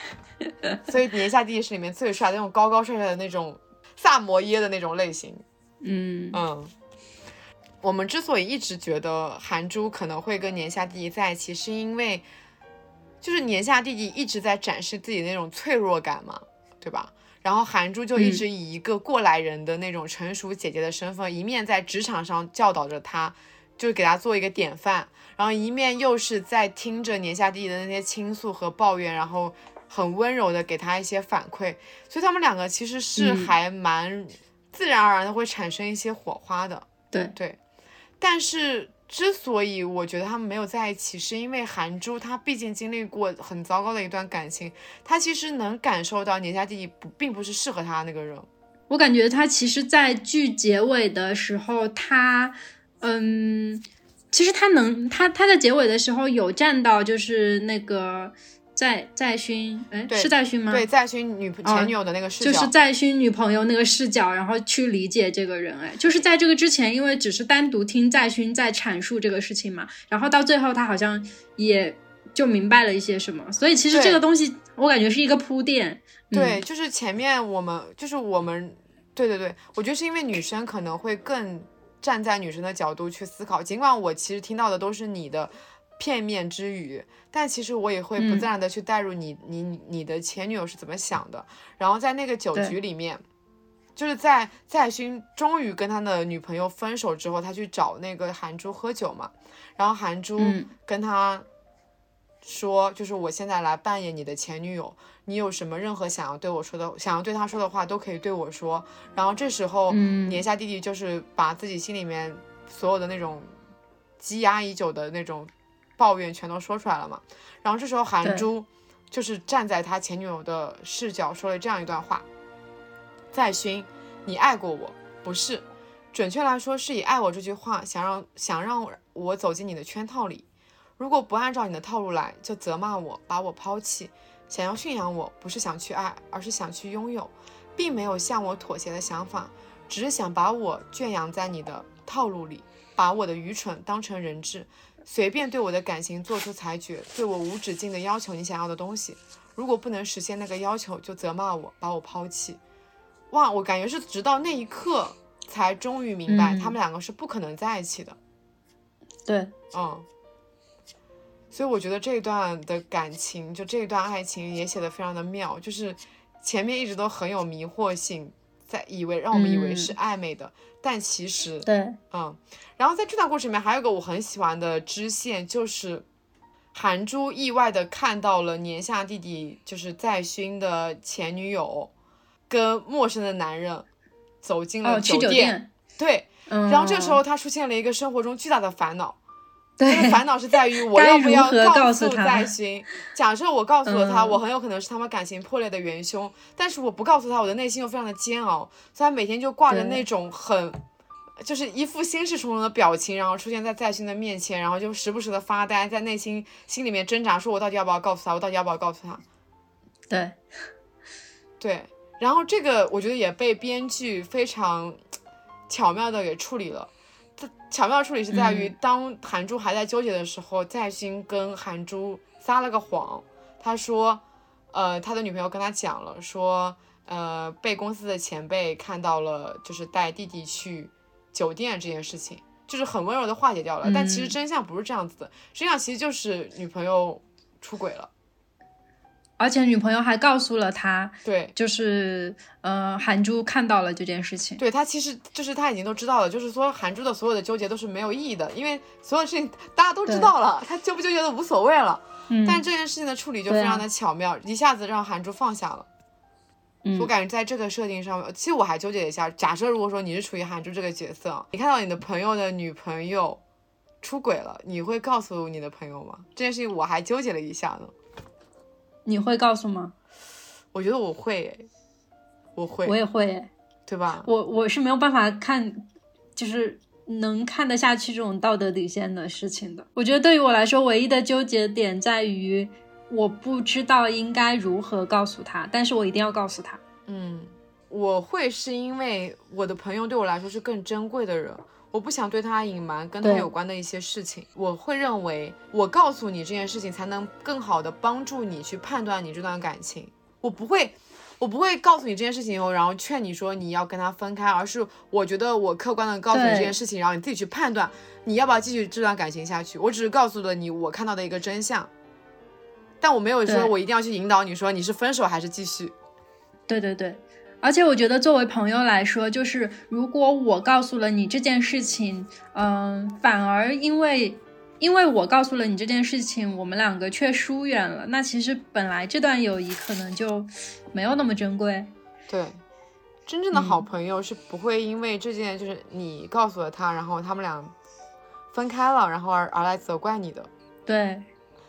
所以年下第一是里面最帅的那种高高帅帅的那种萨摩耶的那种类型。嗯。嗯，我们之所以一直觉得韩珠可能会跟年下弟弟在一起，是因为就是年下弟弟一直在展示自己那种脆弱感嘛，对吧？然后韩珠就一直以一个过来人的那种成熟姐姐的身份，一面在职场上教导着他，就是给他做一个典范，然后一面又是在听着年下弟弟的那些倾诉和抱怨，然后很温柔的给他一些反馈，所以他们两个其实是嗯还蛮自然而然的会产生一些火花的。对，对，但是之所以我觉得他们没有在一起，是因为韩珠她毕竟经历过很糟糕的一段感情，她其实能感受到年下弟弟不并不是适合她的那个人。我感觉他其实，在剧结尾的时候，他，嗯，其实他能，他他在结尾的时候有站到，就是那个在在勋，哎，是在勋吗？对，在勋女前女友的那个视角，就是在勋女朋友那个视角，然后去理解这个人。哎，就是在这个之前，因为只是单独听在勋在阐述这个事情嘛，然后到最后他好像也就明白了一些什么，所以其实这个东西我感觉是一个铺垫。嗯对，就是前面我们就是我们，对对对，我觉得是因为女生可能会更站在女生的角度去思考，尽管我其实听到的都是你的片面之语，但其实我也会不嗯自然的去带入你、你你的前女友是怎么想的，然后在那个酒局里面。就是在在勋终于跟他的女朋友分手之后，他去找那个韩珠喝酒嘛，然后韩珠嗯跟他说，就是我现在来扮演你的前女友，你有什么任何想要对我说的，想要对他说的话，都可以对我说。然后这时候，嗯年下弟弟就是把自己心里面所有的那种积压已久的那种抱怨全都说出来了嘛。然后这时候韩珠就是站在他前女友的视角说了这样一段话：在勋，你爱过我，不是？准确来说，是以爱我这句话想让想让我走进你的圈套里。如果不按照你的套路来，就责骂我，把我抛弃。想要驯养我，不是想去爱，而是想去拥有，并没有向我妥协的想法，只是想把我圈养在你的套路里，把我的愚蠢当成人质，随便对我的感情做出裁决，对我无止境的要求你想要的东西。如果不能实现那个要求，就责骂我，把我抛弃。哇，我感觉是直到那一刻才终于明白，嗯他们两个是不可能在一起的。对，嗯，所以我觉得这一段的感情，就这一段爱情也写的非常的妙，就是前面一直都很有迷惑性，在以为让我们以为是嗯。暧昧的，但其实，对，嗯，然后在这段故事里面还有一个我很喜欢的支线，就是韩珠意外的看到了年下弟弟就是在勋的前女友跟陌生的男人走进了哦，酒店店，对，嗯，然后这个时候他出现了一个生活中巨大的烦恼，对烦恼是在于 我要不要告诉在勋？假设我告诉了他，嗯我很有可能是他们感情破裂的元凶，但是我不告诉他，我的内心又非常的煎熬，所以他每天就挂着那种很。就是一副心事重重的表情，然后出现在在勋的面前，然后就时不时的发呆，在内心心里面挣扎，说我到底要不要告诉他？我到底要不要告诉他？对，对，然后这个我觉得也被编剧非常巧妙的给处理了。这巧妙处理是在于，嗯当韩珠还在纠结的时候，在勋跟韩珠撒了个谎，他说，呃，他的女朋友跟他讲了，说，呃，被公司的前辈看到了，就是带弟弟去酒店这件事情，就是很温柔的化解掉了。但其实嗯真相不是这样子的，真相其实就是女朋友出轨了。而且女朋友还告诉了他，对，就是呃，韩珠看到了这件事情。对他其实就是他已经都知道了，就是说韩珠的所有的纠结都是没有意义的，因为所有事情大家都知道了，他纠不纠结都无所谓了。嗯，但这件事情的处理就非常的巧妙，一下子让韩珠放下了。嗯我感觉在这个设定上面，其实我还纠结了一下，假设如果说你是处于韩珠这个角色，你看到你的朋友的女朋友出轨了，你会告诉你的朋友吗？这件事情我还纠结了一下呢。你会告诉吗？我觉得我会，我会，我也会，对吧？我我是没有办法看，就是能看得下去这种道德底线的事情的。我觉得对于我来说，唯一的纠结点在于，我不知道应该如何告诉他，但是我一定要告诉他。嗯，我会是因为我的朋友对我来说是更珍贵的人，我不想对他隐瞒跟他有关的一些事情。我会认为，我告诉你这件事情，才能更好的帮助你去判断你这段感情。我不会，我不会告诉你这件事情以后，然后劝你说你要跟他分开，而是我觉得我客观的告诉你这件事情，然后你自己去判断你要不要继续这段感情下去。我只是告诉了你我看到的一个真相，但我没有说我一定要去引导你说你是分手还是继续。对对对，而且我觉得作为朋友来说，就是如果我告诉了你这件事情，嗯，反而因为因为我告诉了你这件事情，我们两个却疏远了，那其实本来这段友谊可能就没有那么珍贵。对，真正的好嗯朋友是不会因为这件就是你告诉了他，然后他们俩分开了，然后而而来责怪你的。对，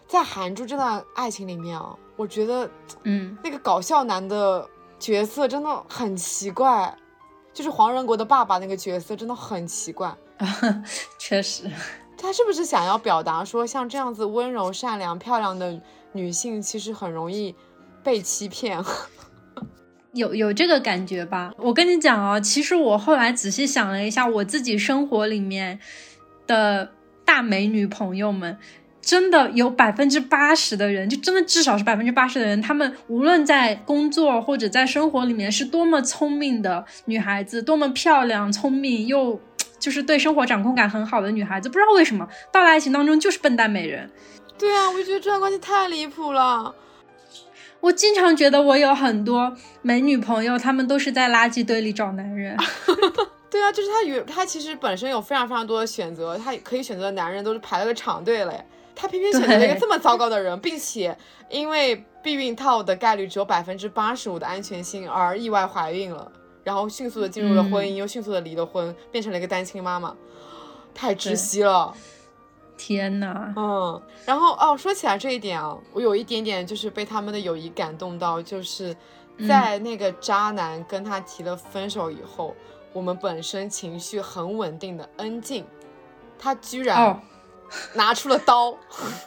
在韩珠这段爱情里面啊，我觉得嗯，那个搞笑男的角色真的很奇怪，就是黄仁国的爸爸那个角色真的很奇怪。确实，他是不是想要表达说，像这样子温柔、善良、漂亮的女性，其实很容易被欺骗？有有这个感觉吧？我跟你讲啊，其实我后来仔细想了一下，我自己生活里面的大美女朋友们，真的有百分之八十的人，就真的至少是百分之八十的人，他们无论在工作或者在生活里面是多么聪明的女孩子，多么漂亮、聪明又就是对生活掌控感很好的女孩子，不知道为什么到了爱情当中就是笨蛋美人。对啊，我就觉得这段关系太离谱了。我经常觉得我有很多美女朋友，她们都是在垃圾堆里找男人。对啊，就是她有她其实本身有非常非常多的选择，她可以选择的男人都是排了个长队嘞，他偏偏选择了一个这么糟糕的人，并且因为避孕套的概率只有百分之八十五的安全性而意外怀孕了，然后迅速的进入了婚姻，嗯又迅速的离了婚，变成了一个单亲妈妈，太窒息了。天呐，嗯，然后哦，说起来这一点啊，我有一点点就是被他们的友谊感动到，就是在那个渣男跟他提了分手以后，我们本身情绪很稳定的恩静，他居然哦，拿出了刀，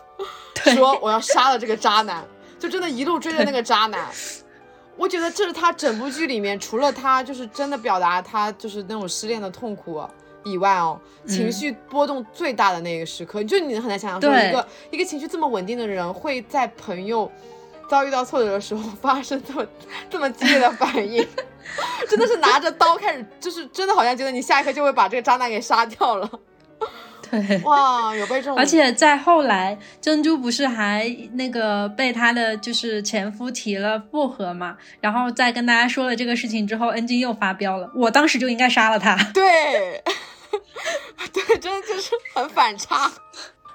说我要杀了这个渣男，就真的一路追着那个渣男。我觉得这是他整部剧里面，除了他就是真的表达他就是那种失恋的痛苦以外哦，情绪波动最大的那个时刻，就你很难想象说一个一个情绪这么稳定的人会在朋友遭遇到挫折的时候 发生这么这么激烈的反应，真的是拿着刀开始，就是真的好像觉得你下一刻就会把这个渣男给杀掉了。对。哇，有被这种，而且在后来，珍珠不是还那个被她的就是前夫提了复合嘛，然后在跟大家说了这个事情之后，恩静又发飙了。我当时就应该杀了他。对，对，真的就是很反差。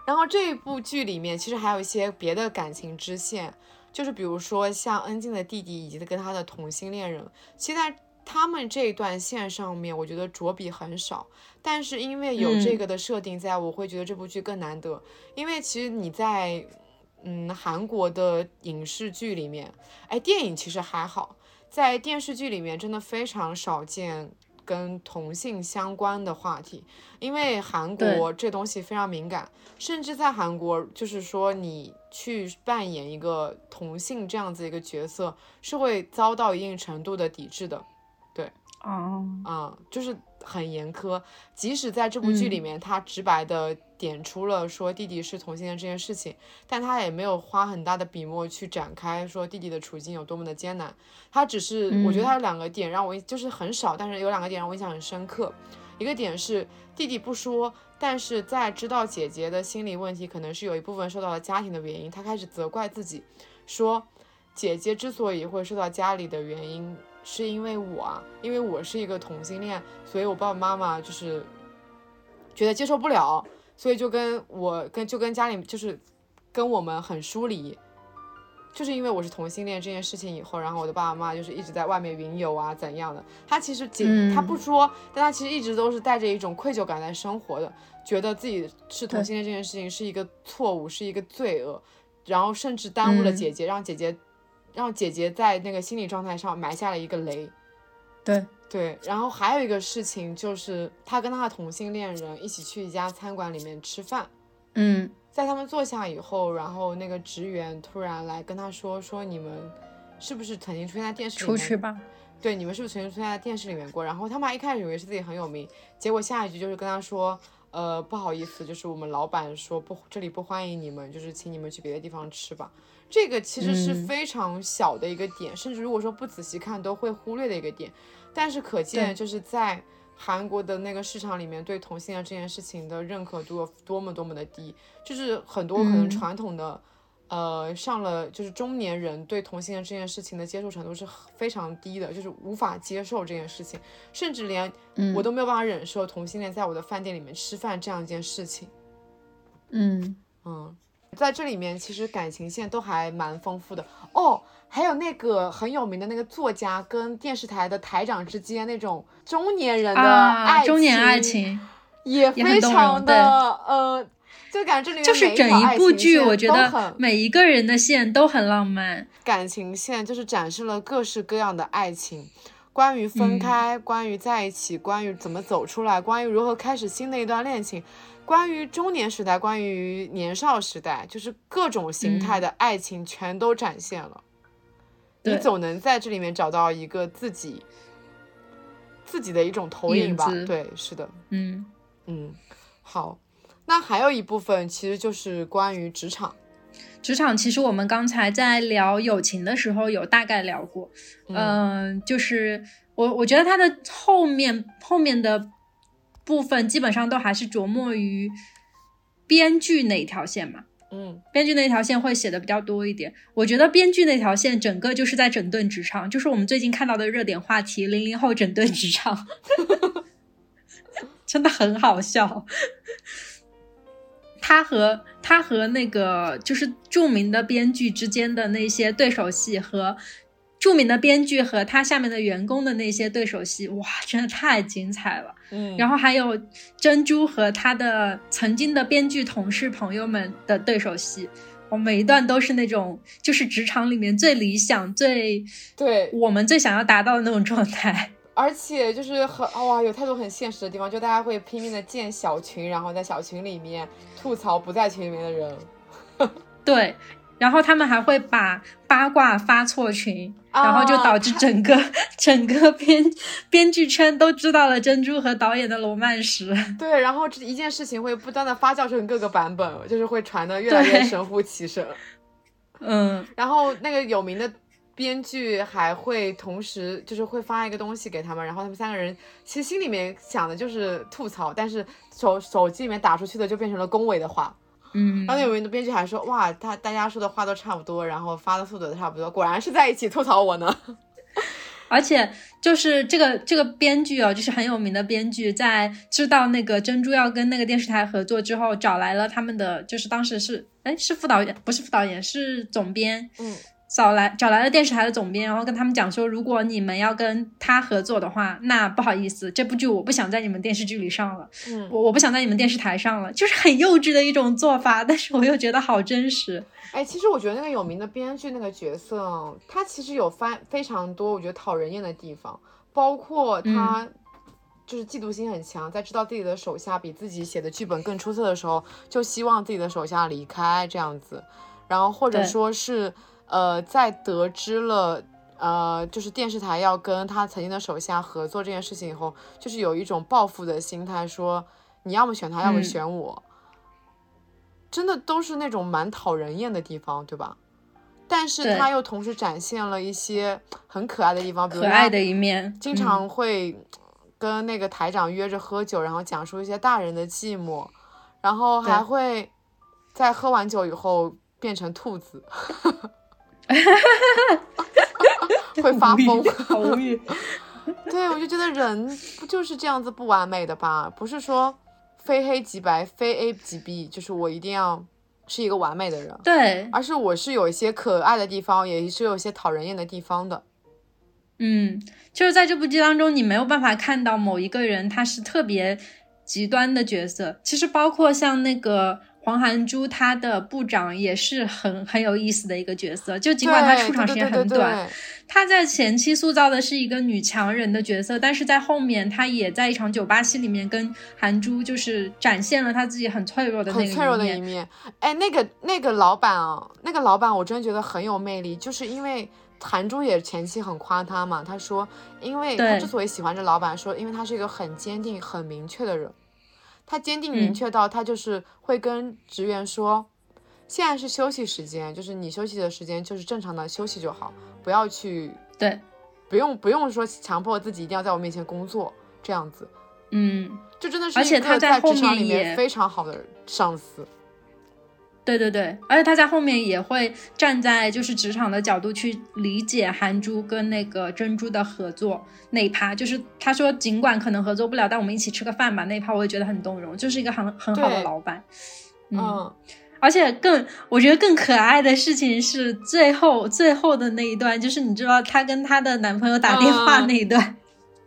然后这一部剧里面其实还有一些别的感情支线，就是比如说像恩静的弟弟以及跟他的同性恋人，其实在他们这一段线上面，我觉得着笔很少，但是因为有这个的设定在，我会觉得这部剧更难得。因为其实你在嗯韩国的影视剧里面，哎，电影其实还好，在电视剧里面真的非常少见跟同性相关的话题，因为韩国这东西非常敏感，甚至在韩国，就是说你去扮演一个同性这样子一个角色，是会遭到一定程度的抵制的。哦，啊，就是很严苛。即使在这部剧里面，他直白的点出了说弟弟是同性恋这件事情，但他也没有花很大的笔墨去展开说弟弟的处境有多么的艰难。他只是，我觉得他有两个点让我就是很少，但是有两个点让我印象很深刻。一个点是弟弟不说，但是在知道姐姐的心理问题可能是有一部分受到了家庭的原因，他开始责怪自己，说姐姐之所以会受到家里的原因。是因为我啊，因为我是一个同性恋，所以我爸爸妈妈就是觉得接受不了，所以就跟我跟就跟家里就是跟我们很疏离，就是因为我是同性恋这件事情以后，然后我的爸爸妈妈就是一直在外面云游啊怎样的。他其实姐他不说，但他其实一直都是带着一种愧疚感在生活的，觉得自己是同性恋这件事情是一个错误，是一个罪恶，然后甚至耽误了姐姐，让姐姐。让姐姐在那个心理状态上埋下了一个雷，对对。然后还有一个事情就是，他跟他的同性恋人一起去一家餐馆里面吃饭，嗯，在他们坐下以后，然后那个职员突然来跟他说说你们是不是曾经出现在电视里面？出去吧。对，你们是不是曾经出现在电视里面过？然后他妈一开始以为是自己很有名，结果下一句就是跟他说，呃，不好意思，就是我们老板说不，这里不欢迎你们，就是请你们去别的地方吃吧。这个其实是非常小的一个点，甚至如果说不仔细看都会忽略的一个点，但是可见就是在韩国的那个市场里面，对同性恋这件事情的认可度有多么多么的低，就是很多可能传统的，呃，上了就是中年人对同性恋这件事情的接受程度是非常低的，就是无法接受这件事情，甚至连我都没有办法忍受同性恋在我的饭店里面吃饭这样一件事情。嗯。嗯。在这里面，其实感情线都还蛮丰富的哦。还有那个很有名的那个作家跟电视台的台长之间那种中年人的爱情，中年爱情也非常的呃，就感觉这里面就是整一部剧，我觉得每一个人的线都很浪漫。感情线就是展示了各式各样的爱情，关于分开，关于在一起，关于怎么走出来，关于如何开始新的一段恋情。关于中年时代，关于年少时代，就是各种形态的爱情全都展现了。你总能在这里面找到一个自己自己的一种投影吧？对，是的，嗯嗯。好，那还有一部分其实就是关于职场。职场其实我们刚才在聊友情的时候有大概聊过，嗯，就是我我觉得它的后面后面的。部分基本上都还是琢磨于编剧那条线嘛，嗯，编剧那条线会写的比较多一点。我觉得编剧那条线整个就是在整顿职场，就是我们最近看到的热点话题“零零后整顿职场”，真的很好笑。他和他和那个就是著名的编剧之间的那些对手戏和。著名的编剧和他下面的员工的那些对手戏，哇，真的太精彩了。嗯，然后还有珍珠和他的曾经的编剧同事朋友们的对手戏，我每一段都是那种就是职场里面最理想、最对我们最想要达到的那种状态。而且就是很哇，有太多很现实的地方，就大家会拼命的建小群，然后在小群里面吐槽不在群里面的人。对。然后他们还会把八卦发错群，然后就导致整个整个编编剧圈都知道了珍珠和导演的罗曼史。对，然后这一件事情会不断的发酵成各个版本，就是会传的越来越神乎其神。嗯，然后那个有名的编剧还会同时就是会发一个东西给他们，然后他们三个人其实心里面想的就是吐槽，但是手手机里面打出去的就变成了恭维的话。嗯，然后有名的编剧还说，哇，他大家说的话都差不多，然后发的速度都差不多，果然是在一起吐槽我呢。而且就是这个这个编剧哦，就是很有名的编剧，在知道那个珍珠要跟那个电视台合作之后，找来了他们的，就是当时是，哎，是副导演，不是副导演，是总编，嗯，找来找来了电视台的总编，然后跟他们讲说，如果你们要跟他合作的话，那不好意思，这部剧我不想在你们电视剧里上了，嗯，我我不想在你们电视台上了，就是很幼稚的一种做法，但是我又觉得好真实。哎，其实我觉得那个有名的编剧那个角色，他其实有非非常多我觉得讨人厌的地方，包括他就是嫉妒心很强，在知道自己的手下比自己写的剧本更出色的时候，就希望自己的手下离开这样子，然后或者说是呃，在得知了。呃，就是电视台要跟他曾经的手下合作这件事情以后，就是有一种报复的心态，说你要么选他，要么嗯选我。真的都是那种蛮讨人厌的地方，对吧？但是他又同时展现了一些很可爱的地方，比如可爱的一面，经嗯常会跟那个台长约着喝酒，然后讲述一些大人的寂寞，然后还会在喝完酒以后变成兔子，会发疯。好无语。对，我就觉得人不就是这样子不完美的吧？不是说非黑即白，非 A 即 B，就是我一定要是一个完美的人，对，而是我是有一些可爱的地方，也是有一些讨人厌的地方的。嗯，就是在这部剧当中，你没有办法看到某一个人他是特别极端的角色。其实包括像那个黄涵珠，她的部长也是很很有意思的一个角色。就尽管她出场时间很短，对她在前期塑造的是一个女强人的角色，但是在后面她也在一场酒吧戏里面跟韩珠就是展现了她自己很脆弱的那个很脆弱的。一面。哎，那个那个老板啊，那个老板我真的觉得很有魅力，就是因为韩珠也前期很夸他嘛，他说，因为他之所以喜欢这老板，说因为他是一个很坚定、很明确的人，他坚定明嗯。确到他就是会跟职员说，现在是休息时间，就是你休息的时间就是正常的休息就好，不要去对，不用不用说强迫自己一定要在我面前工作这样子，嗯，就真的是一个在职场里面非常好的上司。对对对，而且他在后面也会站在就是职场的角度去理解韩珠跟那个珍珠的合作那一趴，就是他说尽管可能合作不了，但我们一起吃个饭吧那一趴，我也觉得很动容，就是一个很很好的老板。嗯，嗯。而且更我觉得更可爱的事情是最后最后的那一段，就是你知道她跟她的男朋友打电话嗯那一段，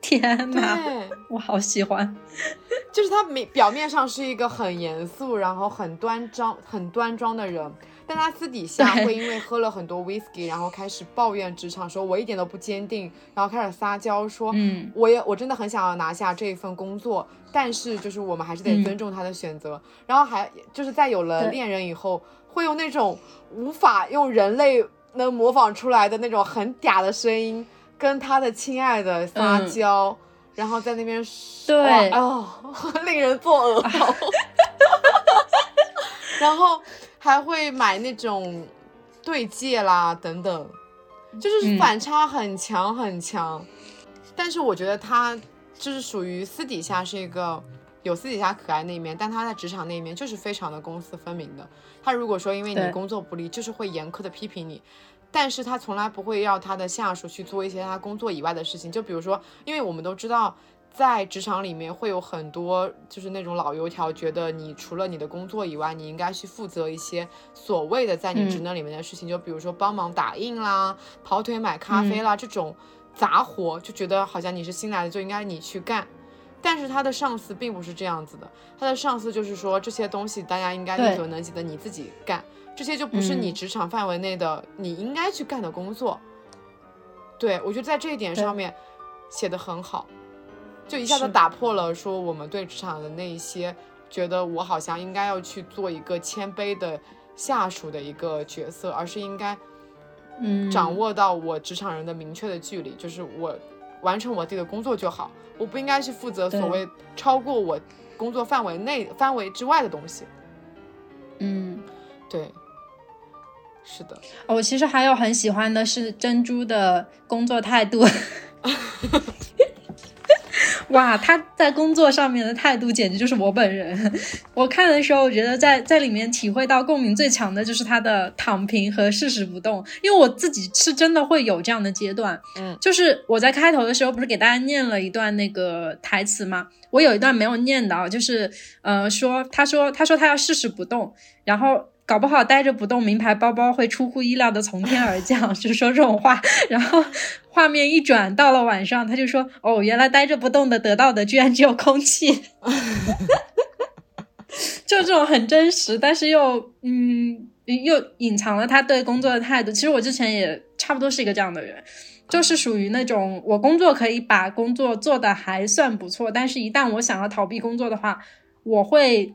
天呐，我好喜欢。就是他明表面上是一个很严肃，然后很端庄、很端庄的人，但他私底下会因为喝了很多 whisky，然后开始抱怨职场，说我一点都不坚定，然后开始撒娇说，嗯我也我真的很想要拿下这一份工作，但是就是我们还是得嗯尊重他的选择。然后还就是在有了恋人以后，会用那种无法用人类能模仿出来的那种很嗲的声音，跟他的亲爱的撒嗯娇。然后在那边对哇哦，令人作呕。然后还会买那种对戒啦等等，就是嗯反差很强很强。但是我觉得他就是属于私底下是一个有私底下可爱那一面，但他在职场那一面就是非常的公私分明的。他如果说因为你工作不力，就是会严苛的批评你。但是他从来不会要他的下属去做一些他工作以外的事情，就比如说，因为我们都知道，在职场里面会有很多就是那种老油条，觉得你除了你的工作以外，你应该去负责一些所谓的在你职能里面的事情，就比如说帮忙打印啦、跑腿买咖啡啦、这种杂活，就觉得好像你是新来的就应该你去干。但是他的上司并不是这样子的，他的上司就是说这些东西大家应该力对所能及的，你自己干。这些就不是你嗯。职场范围内的你应该去干的工作。对我觉得在这一点上面写的很好，就一下子打破了说我们对职场的那一些觉得我好像应该要去做一个谦卑的下属的一个角色，而是应该嗯，掌握到我职场人的明确的距离，就是我完成我自己的工作就好，我不应该去负责所谓超过我工作范围内范围之外的东西。嗯。对，是的，我其实还有很喜欢的是珍珠的工作态度。哇，他在工作上面的态度简直就是我本人。我看的时候，我觉得在在里面体会到共鸣最强的就是他的躺平和誓死不动，因为我自己是真的会有这样的阶段。嗯就是我在开头的时候不是给大家念了一段那个台词吗？我有一段没有念到，就是呃说他说他说他要誓死不动，然后搞不好待着不动，名牌包包会出乎意料的从天而降，就说这种话。然后画面一转，到了晚上，他就说：“哦，原来待着不动的得到的居然只有空气。”就这种很真实，但是又嗯，又隐藏了他对工作的态度。其实我之前也差不多是一个这样的人，就是属于那种我工作可以把工作做的还算不错，但是一旦我想要逃避工作的话，我会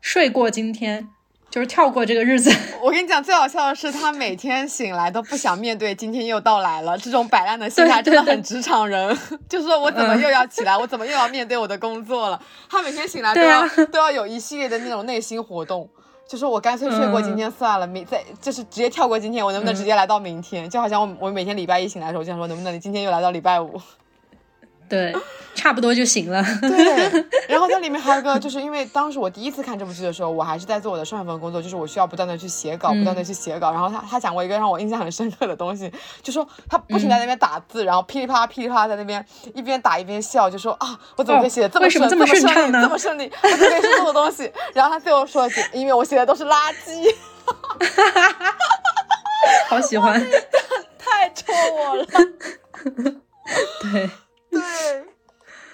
睡过今天。就是跳过这个日子。我跟你讲，最好笑的是，他每天醒来都不想面对今天又到来了。这种摆烂的心态真的很职场人。就是说我怎么又要起来，我怎么又要面对我的工作了？他每天醒来都要都要有一系列的那种内心活动。就是我干脆睡过今天算了，明再就是直接跳过今天，我能不能直接来到明天？就好像我我每天礼拜一醒来的时候，我就想说能不能你今天又来到礼拜五。对，差不多就行了。对，然后在里面还有个，就是因为当时我第一次看这部剧的时候，我还是在做我的上一份工作，就是我需要不断的去写稿，不断的去写稿。然后他他讲过一个让我印象很深刻的东西，就说他不停在那边打字，然后噼里啪啦噼里啪啦在那边一边打一边笑，就说啊，我怎么可以写的这么顺，这么顺畅呢？这么顺利，我怎么可以说这么东西？然后他最后说，因为我写的都是垃圾。好喜欢，太戳我了。对对。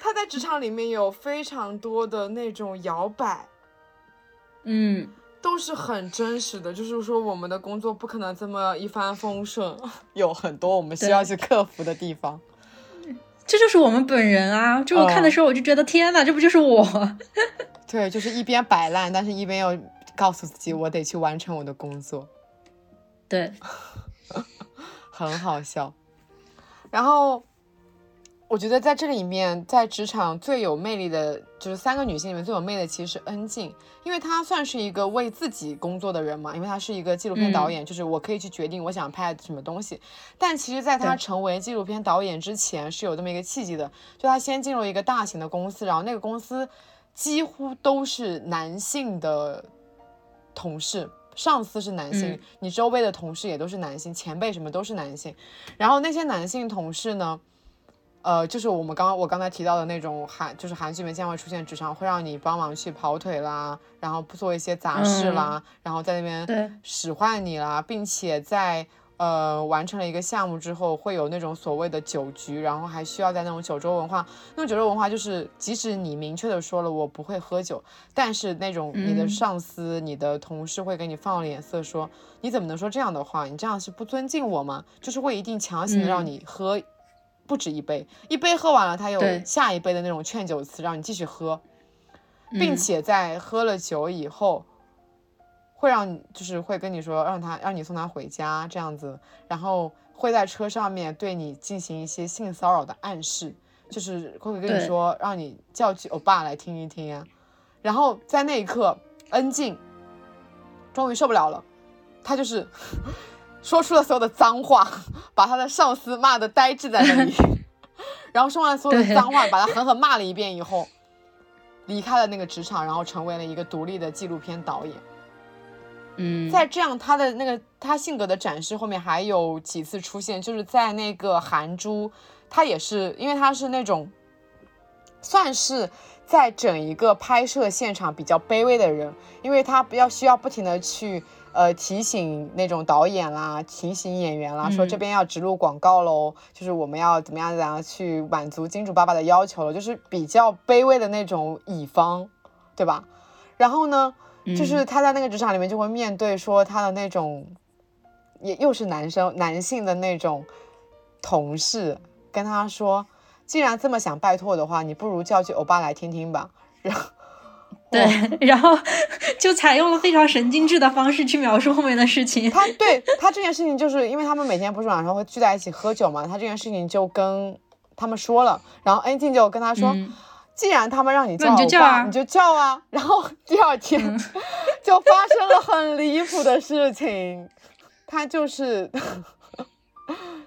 他在职场里面有非常多的那种摇摆，嗯，都是很真实的。就是说，我们的工作不可能这么一帆风顺，有很多我们需要去克服的地方。这就是我们本人啊！就我看的时候，我就觉得天哪，这不就是我？对，就是一边摆烂，但是一边又告诉自己，我得去完成我的工作。对，很好笑。然后。我觉得在这里面，在职场最有魅力的，就是三个女性里面最有魅力的，其实是恩静，因为她算是一个为自己工作的人嘛，因为她是一个纪录片导演，就是我可以去决定我想拍什么东西。但其实，在她成为纪录片导演之前，是有这么一个契机的，就她先进入一个大型的公司，然后那个公司几乎都是男性的同事，上司是男性，你周围的同事也都是男性，前辈什么都是男性，然后那些男性同事呢？呃，就是我们刚刚我刚才提到的那种韩，就是韩剧里面经常会出现职场，会让你帮忙去跑腿啦，然后做一些杂事啦，然后在那边使唤你啦，并且在呃完成了一个项目之后，会有那种所谓的酒局，然后还需要在那种九州文化，那种九州文化就是，即使你明确的说了我不会喝酒，但是那种你的上司、你的同事会给你放脸色，说你怎么能说这样的话？你这样是不尊敬我吗？就是会一定强行的让你喝。不止一杯，一杯喝完了，他有下一杯的那种劝酒词，让你继续喝，并且在喝了酒以后，会让你就是会跟你说，让他让你送他回家这样子，然后会在车上面对你进行一些性骚扰的暗示，就是会跟你说，让你叫句欧巴来听一听啊，然后在那一刻，恩静终于受不了了，他就是。说出了所有的脏话，把他的上司骂的呆滞在那里，然后说完所有的脏话，把他狠狠骂了一遍以后，离开了那个职场，然后成为了一个独立的纪录片导演。嗯，在这样他的那个他性格的展示后面还有几次出现，就是在那个韩珠，他也是因为他是那种，算是在整一个拍摄现场比较卑微的人，因为他不要需要不停的去。呃，提醒那种导演啦，提醒演员啦，说这边要植入广告喽，就是我们要怎么样怎样去满足金主爸爸的要求了，就是比较卑微的那种乙方，对吧？然后呢，就是他在那个职场里面就会面对说他的那种，也又是男生男性的那种同事，跟他说，既然这么想拜托的话，你不如叫去欧巴来听听吧，然后。对，然后就采用了非常神经质的方式去描述后面的事情。他对他这件事情，就是因为他们每天不是晚上会聚在一起喝酒嘛，他这件事情就跟他们说了，然后恩静就跟他说，既然他们让你叫欧巴，你就叫啊。然后第二天 就发生了很离谱的事情，他就是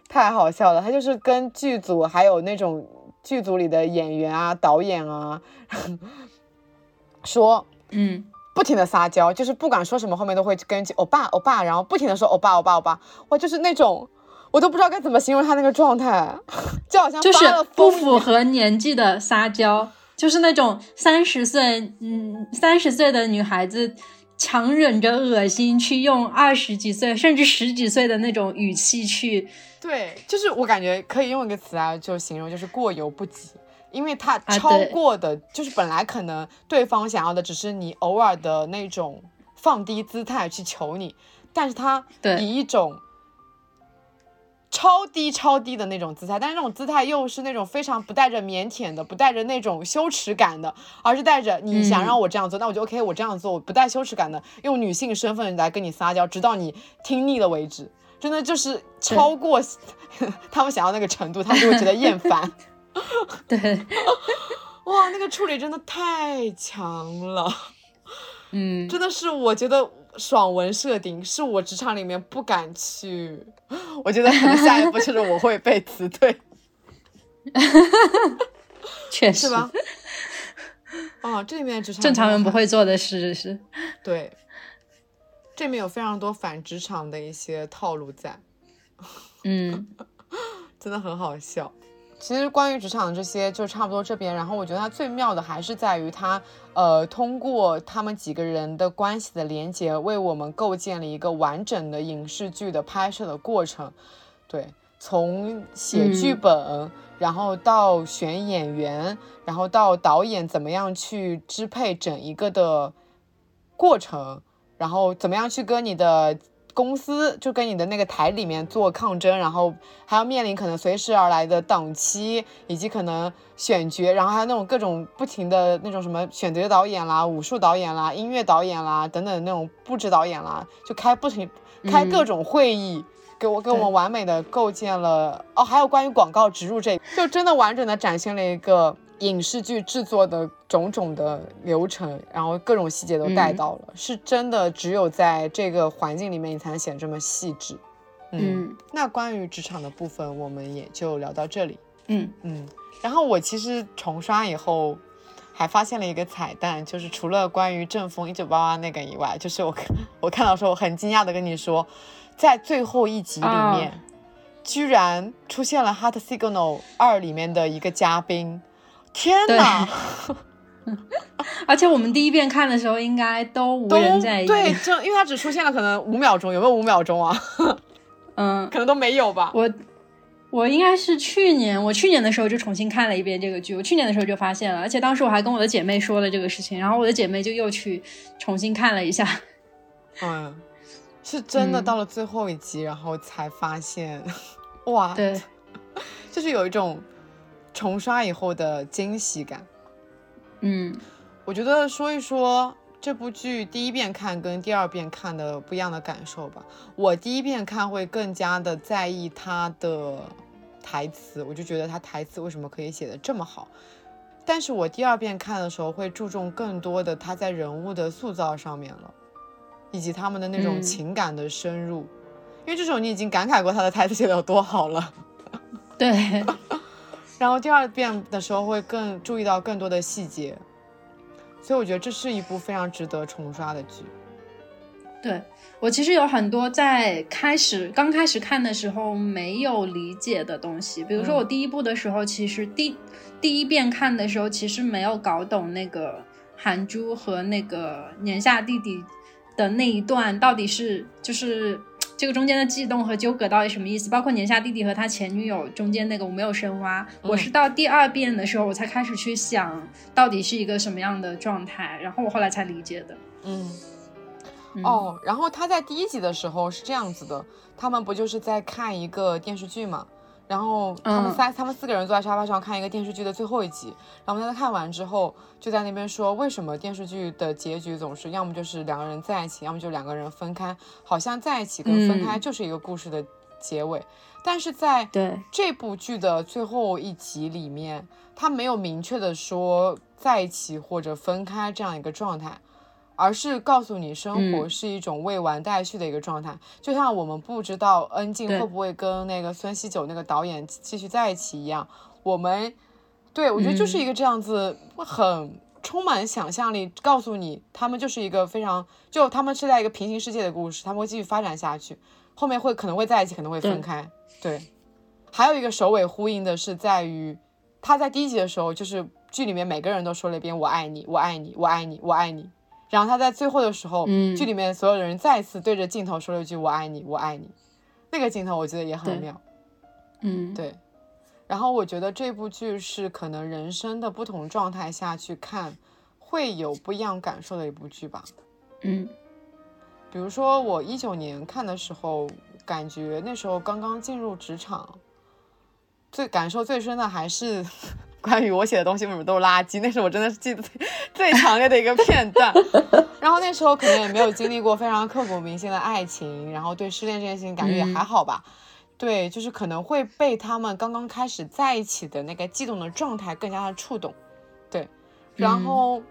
太好笑了，他就是跟剧组还有那种剧组里的演员啊、导演啊。说，嗯，不停的撒娇，就是不管说什么，后面都会跟欧巴欧巴，然后不停的说欧巴欧巴欧巴，哇，就是那种，我都不知道该怎么形容他那个状态，就好像就是不符合年纪的撒娇，就是那种三十岁，嗯，三十岁的女孩子强忍着恶心去用二十几岁甚至十几岁的那种语气去，对，就是我感觉可以用一个词啊就形容，就是过犹不及，因为他超过的，就是本来可能对方想要的只是你偶尔的那种放低姿态去求你，但是他以一种。超低超低的那种姿态，但是那种姿态又是那种非常不带着腼腆的，不带着那种羞耻感的，而是带着你想让我这样做，那我就 OK，我这样做，我不带羞耻感的，用女性身份来跟你撒娇，直到你听腻了为止。真的就是超过 他们想要那个程度，他们就会觉得厌烦。对，哇，那个处理真的太强了。嗯，真的是我觉得。爽文设定是我职场里面不敢去，我觉得可能下一步就是我会被辞退，确实是吧？哦，这里面职场正常人不会做的事是，对，这里面有非常多反职场的一些套路在，嗯，真的很好笑。其实关于职场的这些就差不多这边，然后我觉得它最妙的还是在于它，呃，通过他们几个人的关系的连接，为我们构建了一个完整的影视剧的拍摄的过程。对，从写剧本，然后到选演员，然后到导演怎么样去支配整一个的过程，然后怎么样去跟你的。公司就跟你的那个台里面做抗争，然后还要面临可能随时而来的档期，以及可能选角，然后还有那种各种不停的那种什么选择导演啦、武术导演啦、音乐导演啦等等那种布置导演啦，就开不停开各种会议，给我给我们完美的构建了哦，还有关于广告植入这，就真的完整的展现了一个。影视剧制作的种种的流程，然后各种细节都带到了，是真的只有在这个环境里面，你才能显得这么细致。嗯，那关于职场的部分，我们也就聊到这里。嗯嗯，然后我其实重刷以后，还发现了一个彩蛋，就是除了关于正风一九八八那个以外，就是我我看到时候我很惊讶的跟你说，在最后一集里面，居然出现了《Heart Signal 二》里面的一个嘉宾。天哪！而且我们第一遍看的时候，应该都无人在意。对，就因为它只出现了可能五秒钟，有没有五秒钟啊？嗯，可能都没有吧。我我应该是去年，我去年的时候就重新看了一遍这个剧。我去年的时候就发现了，而且当时我还跟我的姐妹说了这个事情，然后我的姐妹就又去重新看了一下。嗯，是真的到了最后一集，然后才发现，哇，对，就是有一种。重刷以后的惊喜感，嗯，我觉得说一说这部剧第一遍看跟第二遍看的不一样的感受吧。我第一遍看会更加的在意他的台词，我就觉得他台词为什么可以写的这么好。但是我第二遍看的时候会注重更多的他在人物的塑造上面了，以及他们的那种情感的深入，因为这种你已经感慨过他的台词写的有多好了，对。然后第二遍的时候会更注意到更多的细节，所以我觉得这是一部非常值得重刷的剧。对我其实有很多在开始刚开始看的时候没有理解的东西，比如说我第一部的时候，其实第第一遍看的时候，其实没有搞懂那个韩珠和那个年下弟弟的那一段到底是就是。这个中间的悸动和纠葛到底什么意思？包括年下弟弟和他前女友中间那个我没有深挖，我是到第二遍的时候我才开始去想到底是一个什么样的状态，然后我后来才理解的。嗯，哦，然后他在第一集的时候是这样子的，他们不就是在看一个电视剧嘛？然后他们三，他们四个人坐在沙发上看一个电视剧的最后一集，然后在他看完之后，就在那边说，为什么电视剧的结局总是要么就是两个人在一起，要么就两个人分开，好像在一起跟分开就是一个故事的结尾。但是在这部剧的最后一集里面，他没有明确的说在一起或者分开这样一个状态。而是告诉你，生活是一种未完待续的一个状态，就像我们不知道恩静会不会跟那个孙锡九那个导演继续在一起一样。我们，对我觉得就是一个这样子，很充满想象力，告诉你他们就是一个非常，就他们是在一个平行世界的故事，他们会继续发展下去，后面会可能会在一起，可能会分开。对，还有一个首尾呼应的是在于，他在第一集的时候，就是剧里面每个人都说了一遍“我爱你，我爱你，我爱你，我爱你”。然后他在最后的时候，嗯剧里面所有的人再次对着镜头说了一句“我爱你，我爱你”，那个镜头我觉得也很妙。嗯，对，然后我觉得这部剧是可能人生的不同状态下去看，会有不一样感受的一部剧吧。嗯比如说我一九年看的时候，感觉那时候刚刚进入职场，最感受最深的还是关于我写的东西为什么都是垃圾，那是我真的是记得最最强烈的一个片段。然后那时候可能也没有经历过非常刻骨铭心的爱情，然后对失恋这件事情感觉也还好吧。对，就是可能会被他们刚刚开始在一起的那个悸动的状态更加的触动。对，然后。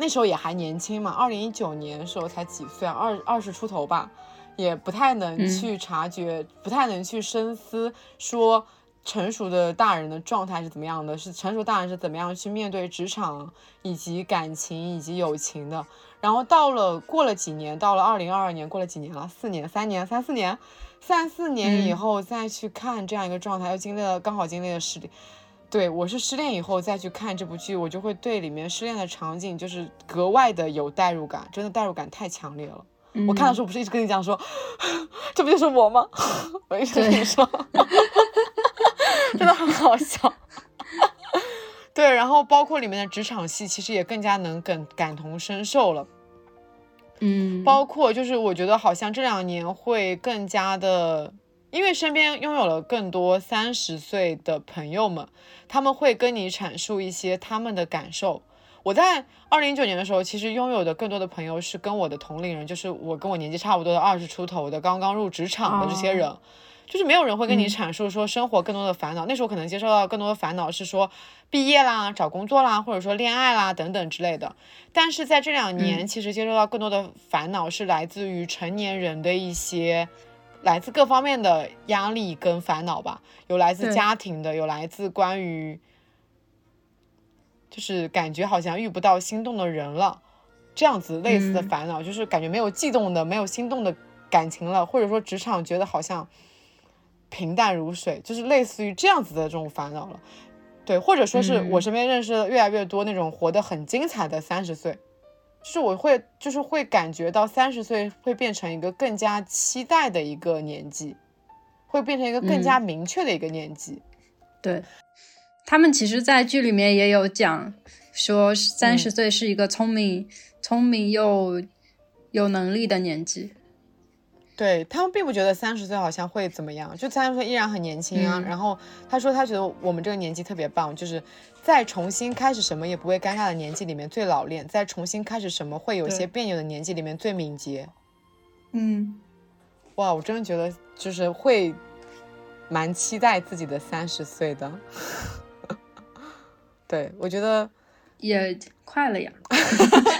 那时候也还年轻嘛，二零一九年的时候才几岁啊，二二十出头吧，也不太能去察觉，不太能去深思，说成熟的大人的状态是怎么样的，是成熟大人是怎么样去面对职场以及感情以及友情的。然后到了过了几年，到了二零二二年，过了几年了，四年、三年、三四年，三四年以后再去看这样一个状态，又经历了刚好经历了失恋。对我是失恋以后再去看这部剧，我就会对里面失恋的场景就是格外的有代入感，真的代入感太强烈了。我看的时候不是一直跟你讲说，这不就是我吗？我一直跟你说，真的很好笑。对，然后包括里面的职场戏，其实也更加能感感同身受了。嗯，包括就是我觉得好像这两年会更加的，因为身边拥有了更多三十岁的朋友们，他们会跟你阐述一些他们的感受。我在二零一九年的时候，其实拥有的更多的朋友是跟我的同龄人，就是我跟我年纪差不多的二十出头的刚刚入职场的这些人。就是没有人会跟你阐述说生活更多的烦恼，那时候可能接受到更多的烦恼是说毕业啦、找工作啦，或者说恋爱啦等等之类的。但是在这两年，其实接受到更多的烦恼是来自于成年人的一些来自各方面的压力跟烦恼吧，有来自家庭的，有来自关于就是感觉好像遇不到心动的人了，这样子类似的嗯。烦恼，就是感觉没有悸动的、没有心动的感情了，或者说职场觉得好像平淡如水，就是类似于这样子的这种烦恼了。对，或者说是我嗯身边认识的越来越多那种活得很精彩的三十岁，就是我会就是会感觉到三十岁会变成一个更加期待的一个年纪，会变成一个更加明确的一个年纪。对，他们其实，在剧里面也有讲，说三嗯十岁是一个聪明、聪明又有能力的年纪。对他们并不觉得三十岁好像会怎么样，就三十岁依然很年轻啊。嗯然后他说他觉得我们这个年纪特别棒，就是在重新开始什么也不会尴尬的年纪里面最老练，在重新开始什么会有些别扭的年纪里面最敏捷。嗯，哇，我真的觉得就是会蛮期待自己的三十岁的。对，我觉得也快了呀，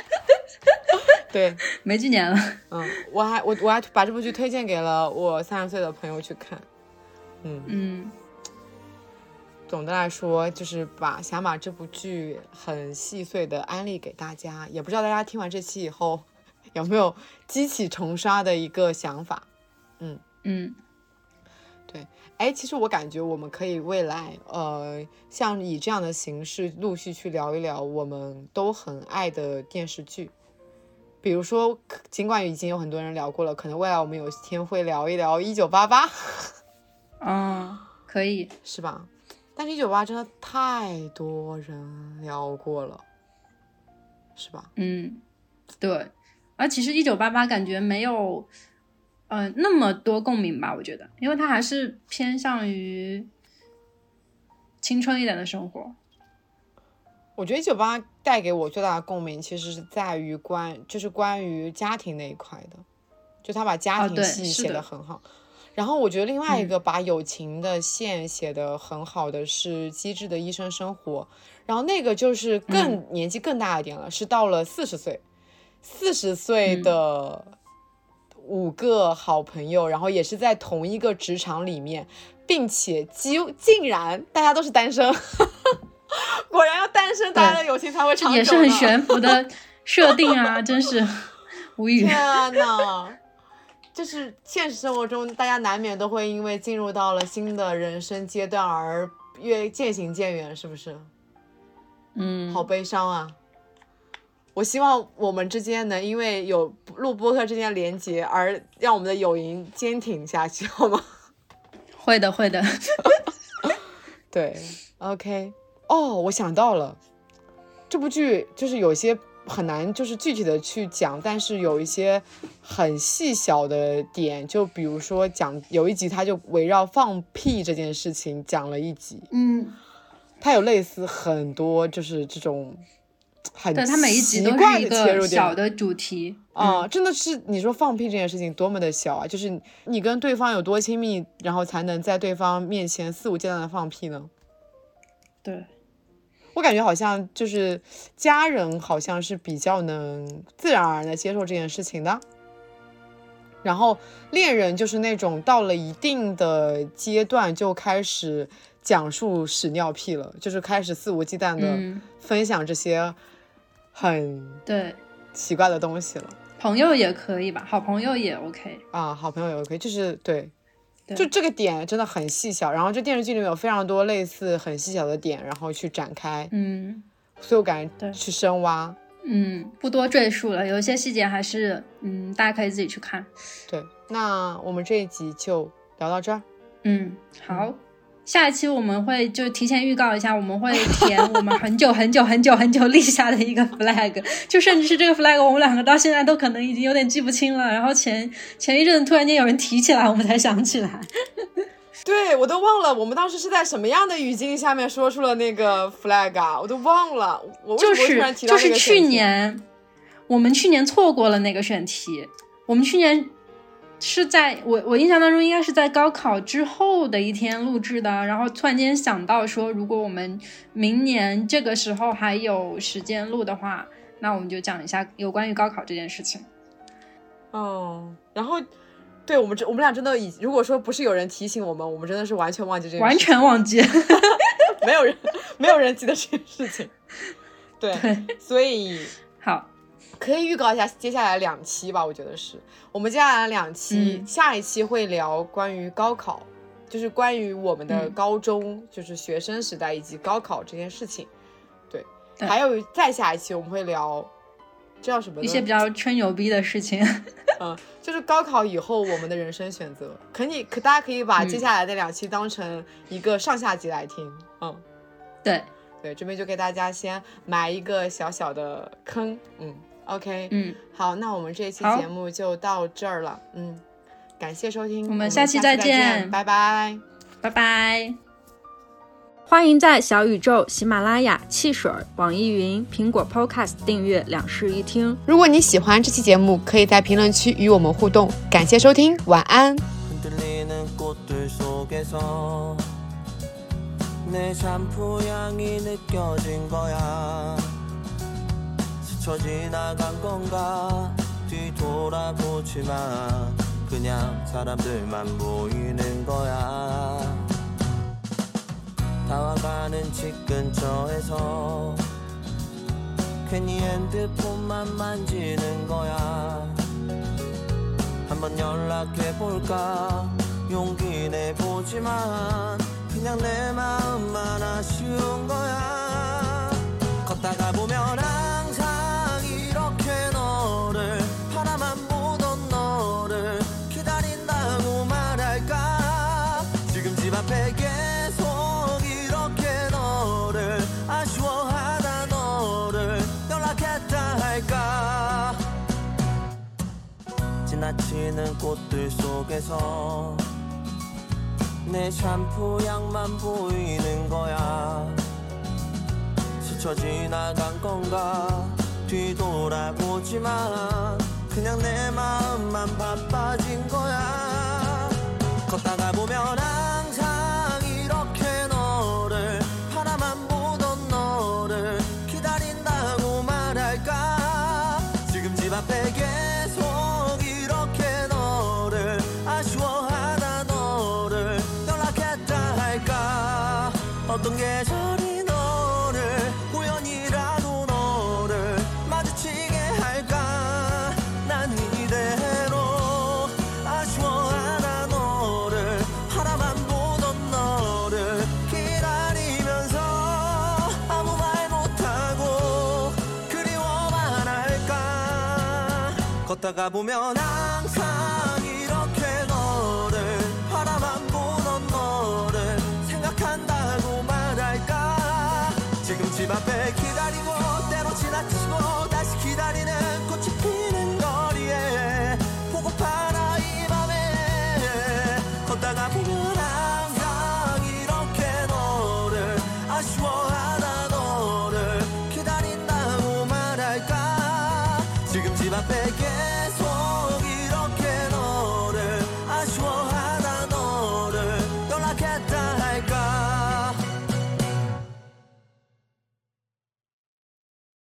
对，没几年了。嗯，我还我我还把这部剧推荐给了我三十岁的朋友去看。嗯，嗯，总的来说就是把想把这部剧很细碎的安利给大家，也不知道大家听完这期以后 有没有激起重刷的一个想法。嗯嗯，对，哎，其实我感觉我们可以未来，呃，像以这样的形式陆续去聊一聊我们都很爱的电视剧。比如说，尽管已经有很多人聊过了，可能未来我们有一天会聊一聊《一九八八》，嗯，可以。是吧？但是《一九八》真的太多人聊过了，是吧？嗯，对。而其实一九八八感觉没有，呃，那么多共鸣吧？我觉得，因为它还是偏向于青春一点的生活。我觉得《一九八》带给我最大的共鸣，其实是在于关，就是关于家庭那一块的，就他把家庭戏写的得很好。然后我觉得另外一嗯个把友情的线写得很好的是《机智的医生生活》，然后那个就是更、嗯年纪更大一点了，是到了四十岁，四十岁嗯的五个好朋友，然后也是在同一个职场里面，并且几竟然大家都是单身。果然要单身，大家的友情才会长久。也是很。悬浮的设定啊，真是无语。天呐，就是现实生活中，大家难免都会因为进入到了新的人生阶段而越渐行渐远，是不是？嗯，好悲伤啊！我希望我们之间能因为有录播客之间的连接而让我们的友谊坚挺下去，好吗？会的，会的。对，OK。哦，我想到了，这部剧就是有些很难，就是具体的去讲，但是有一些很细小的点，就比如说讲有一集，他就围绕放屁这件事情讲了一集。嗯，他有类似很多就是这种很对，它每一集都是奇怪一的切入点个小的主题。啊、真的是你说放屁这件事情多么的小啊！就是你跟对方有多亲密，然后才能在对方面前肆无忌惮的放屁呢？对，我感觉好像就是家人好像是比较能自然而然的接受这件事情的，然后恋人就是那种到了一定的阶段就开始讲述屎尿屁了，就是开始肆无忌惮的嗯，分享这些很对，奇怪的东西了。朋友也可以吧，好朋友也 OK。啊，好朋友也 OK，就是，对就这个点真的很细小。然后这电视剧里面有非常多类似很细小的点，然后去展开，嗯所以我感觉对去深挖。嗯，不多赘述了，有一些细节还是嗯，大家可以自己去看。对，那我们这一集就聊到这儿。嗯，好。下一期我们会就提前预告一下，我们会填我们很久很久很久很久立下的一个 flag，就甚至是这个 flag，我们两个到现在都可能已经有点记不清了。然后前前一阵突然间有人提起来，我们才想起来。对我都忘了，我们当时是在什么样的语境下面说出了那个 flag 啊？我都忘了。我就是就是去年，我们去年错过了那个选题。我们去年是在我我印象当中应该是在高考之后的一天录制的，然后突然间想到说，如果我们明年这个时候还有时间录的话，那我们就讲一下有关于高考这件事情。哦，然后对我们这我们俩真的已，如果说不是有人提醒我们，我们真的是完全忘记这件事情，完全忘记，没有人没有人记得这件事情。对，所以好，可以预告一下接下来两期吧，我觉得是我们接下来两期，嗯下一期会聊关于高考，就是关于我们的嗯高中，就是学生时代以及高考这件事情。对，对还有再下一期我们会聊，这叫什么？一些比较吹牛逼的事情。嗯，就是高考以后我们的人生选择，可你可大家可以把嗯接下来的两期当成一个上下集来听，嗯。对，对，这边就给大家先埋一个小小的坑，嗯 ，OK，嗯，好，那我们这一期好节目就到这儿了，嗯，感谢收听，我们下下期再再见拜拜。拜拜。欢迎在小宇宙、喜马拉雅、汽水、网易云、苹果 Podcast 订阅两室一厅。如果你喜欢这期节目，可以在评论区与我们互动。感谢收听，晚安。 흔들리는 꽃들 속에서 내 샴푸 향이 느껴진 거야 스쳐 지나간 건가? 뒤돌아보지만 그냥 사람들만 보이는 거야. 다와가는 집 근처에서 괜히 핸드폰만 만지는 거야. 한번 연락해볼까? 용기 내보지만 그냥 내 마음만 아쉬운 거야. 걷다가 보면 항 지나치는 꽃들 속에서 내 샴푸 향만 보이는 거야. 스쳐 지나간 건가 뒤돌아보지만 그냥 내 마음만 바빠진 거야. 걷다가 보면 항 걷다가 보면 항상 이렇게 너를 바라만 보던 너를 생각한다고 말할까? 지금 집 앞에 기다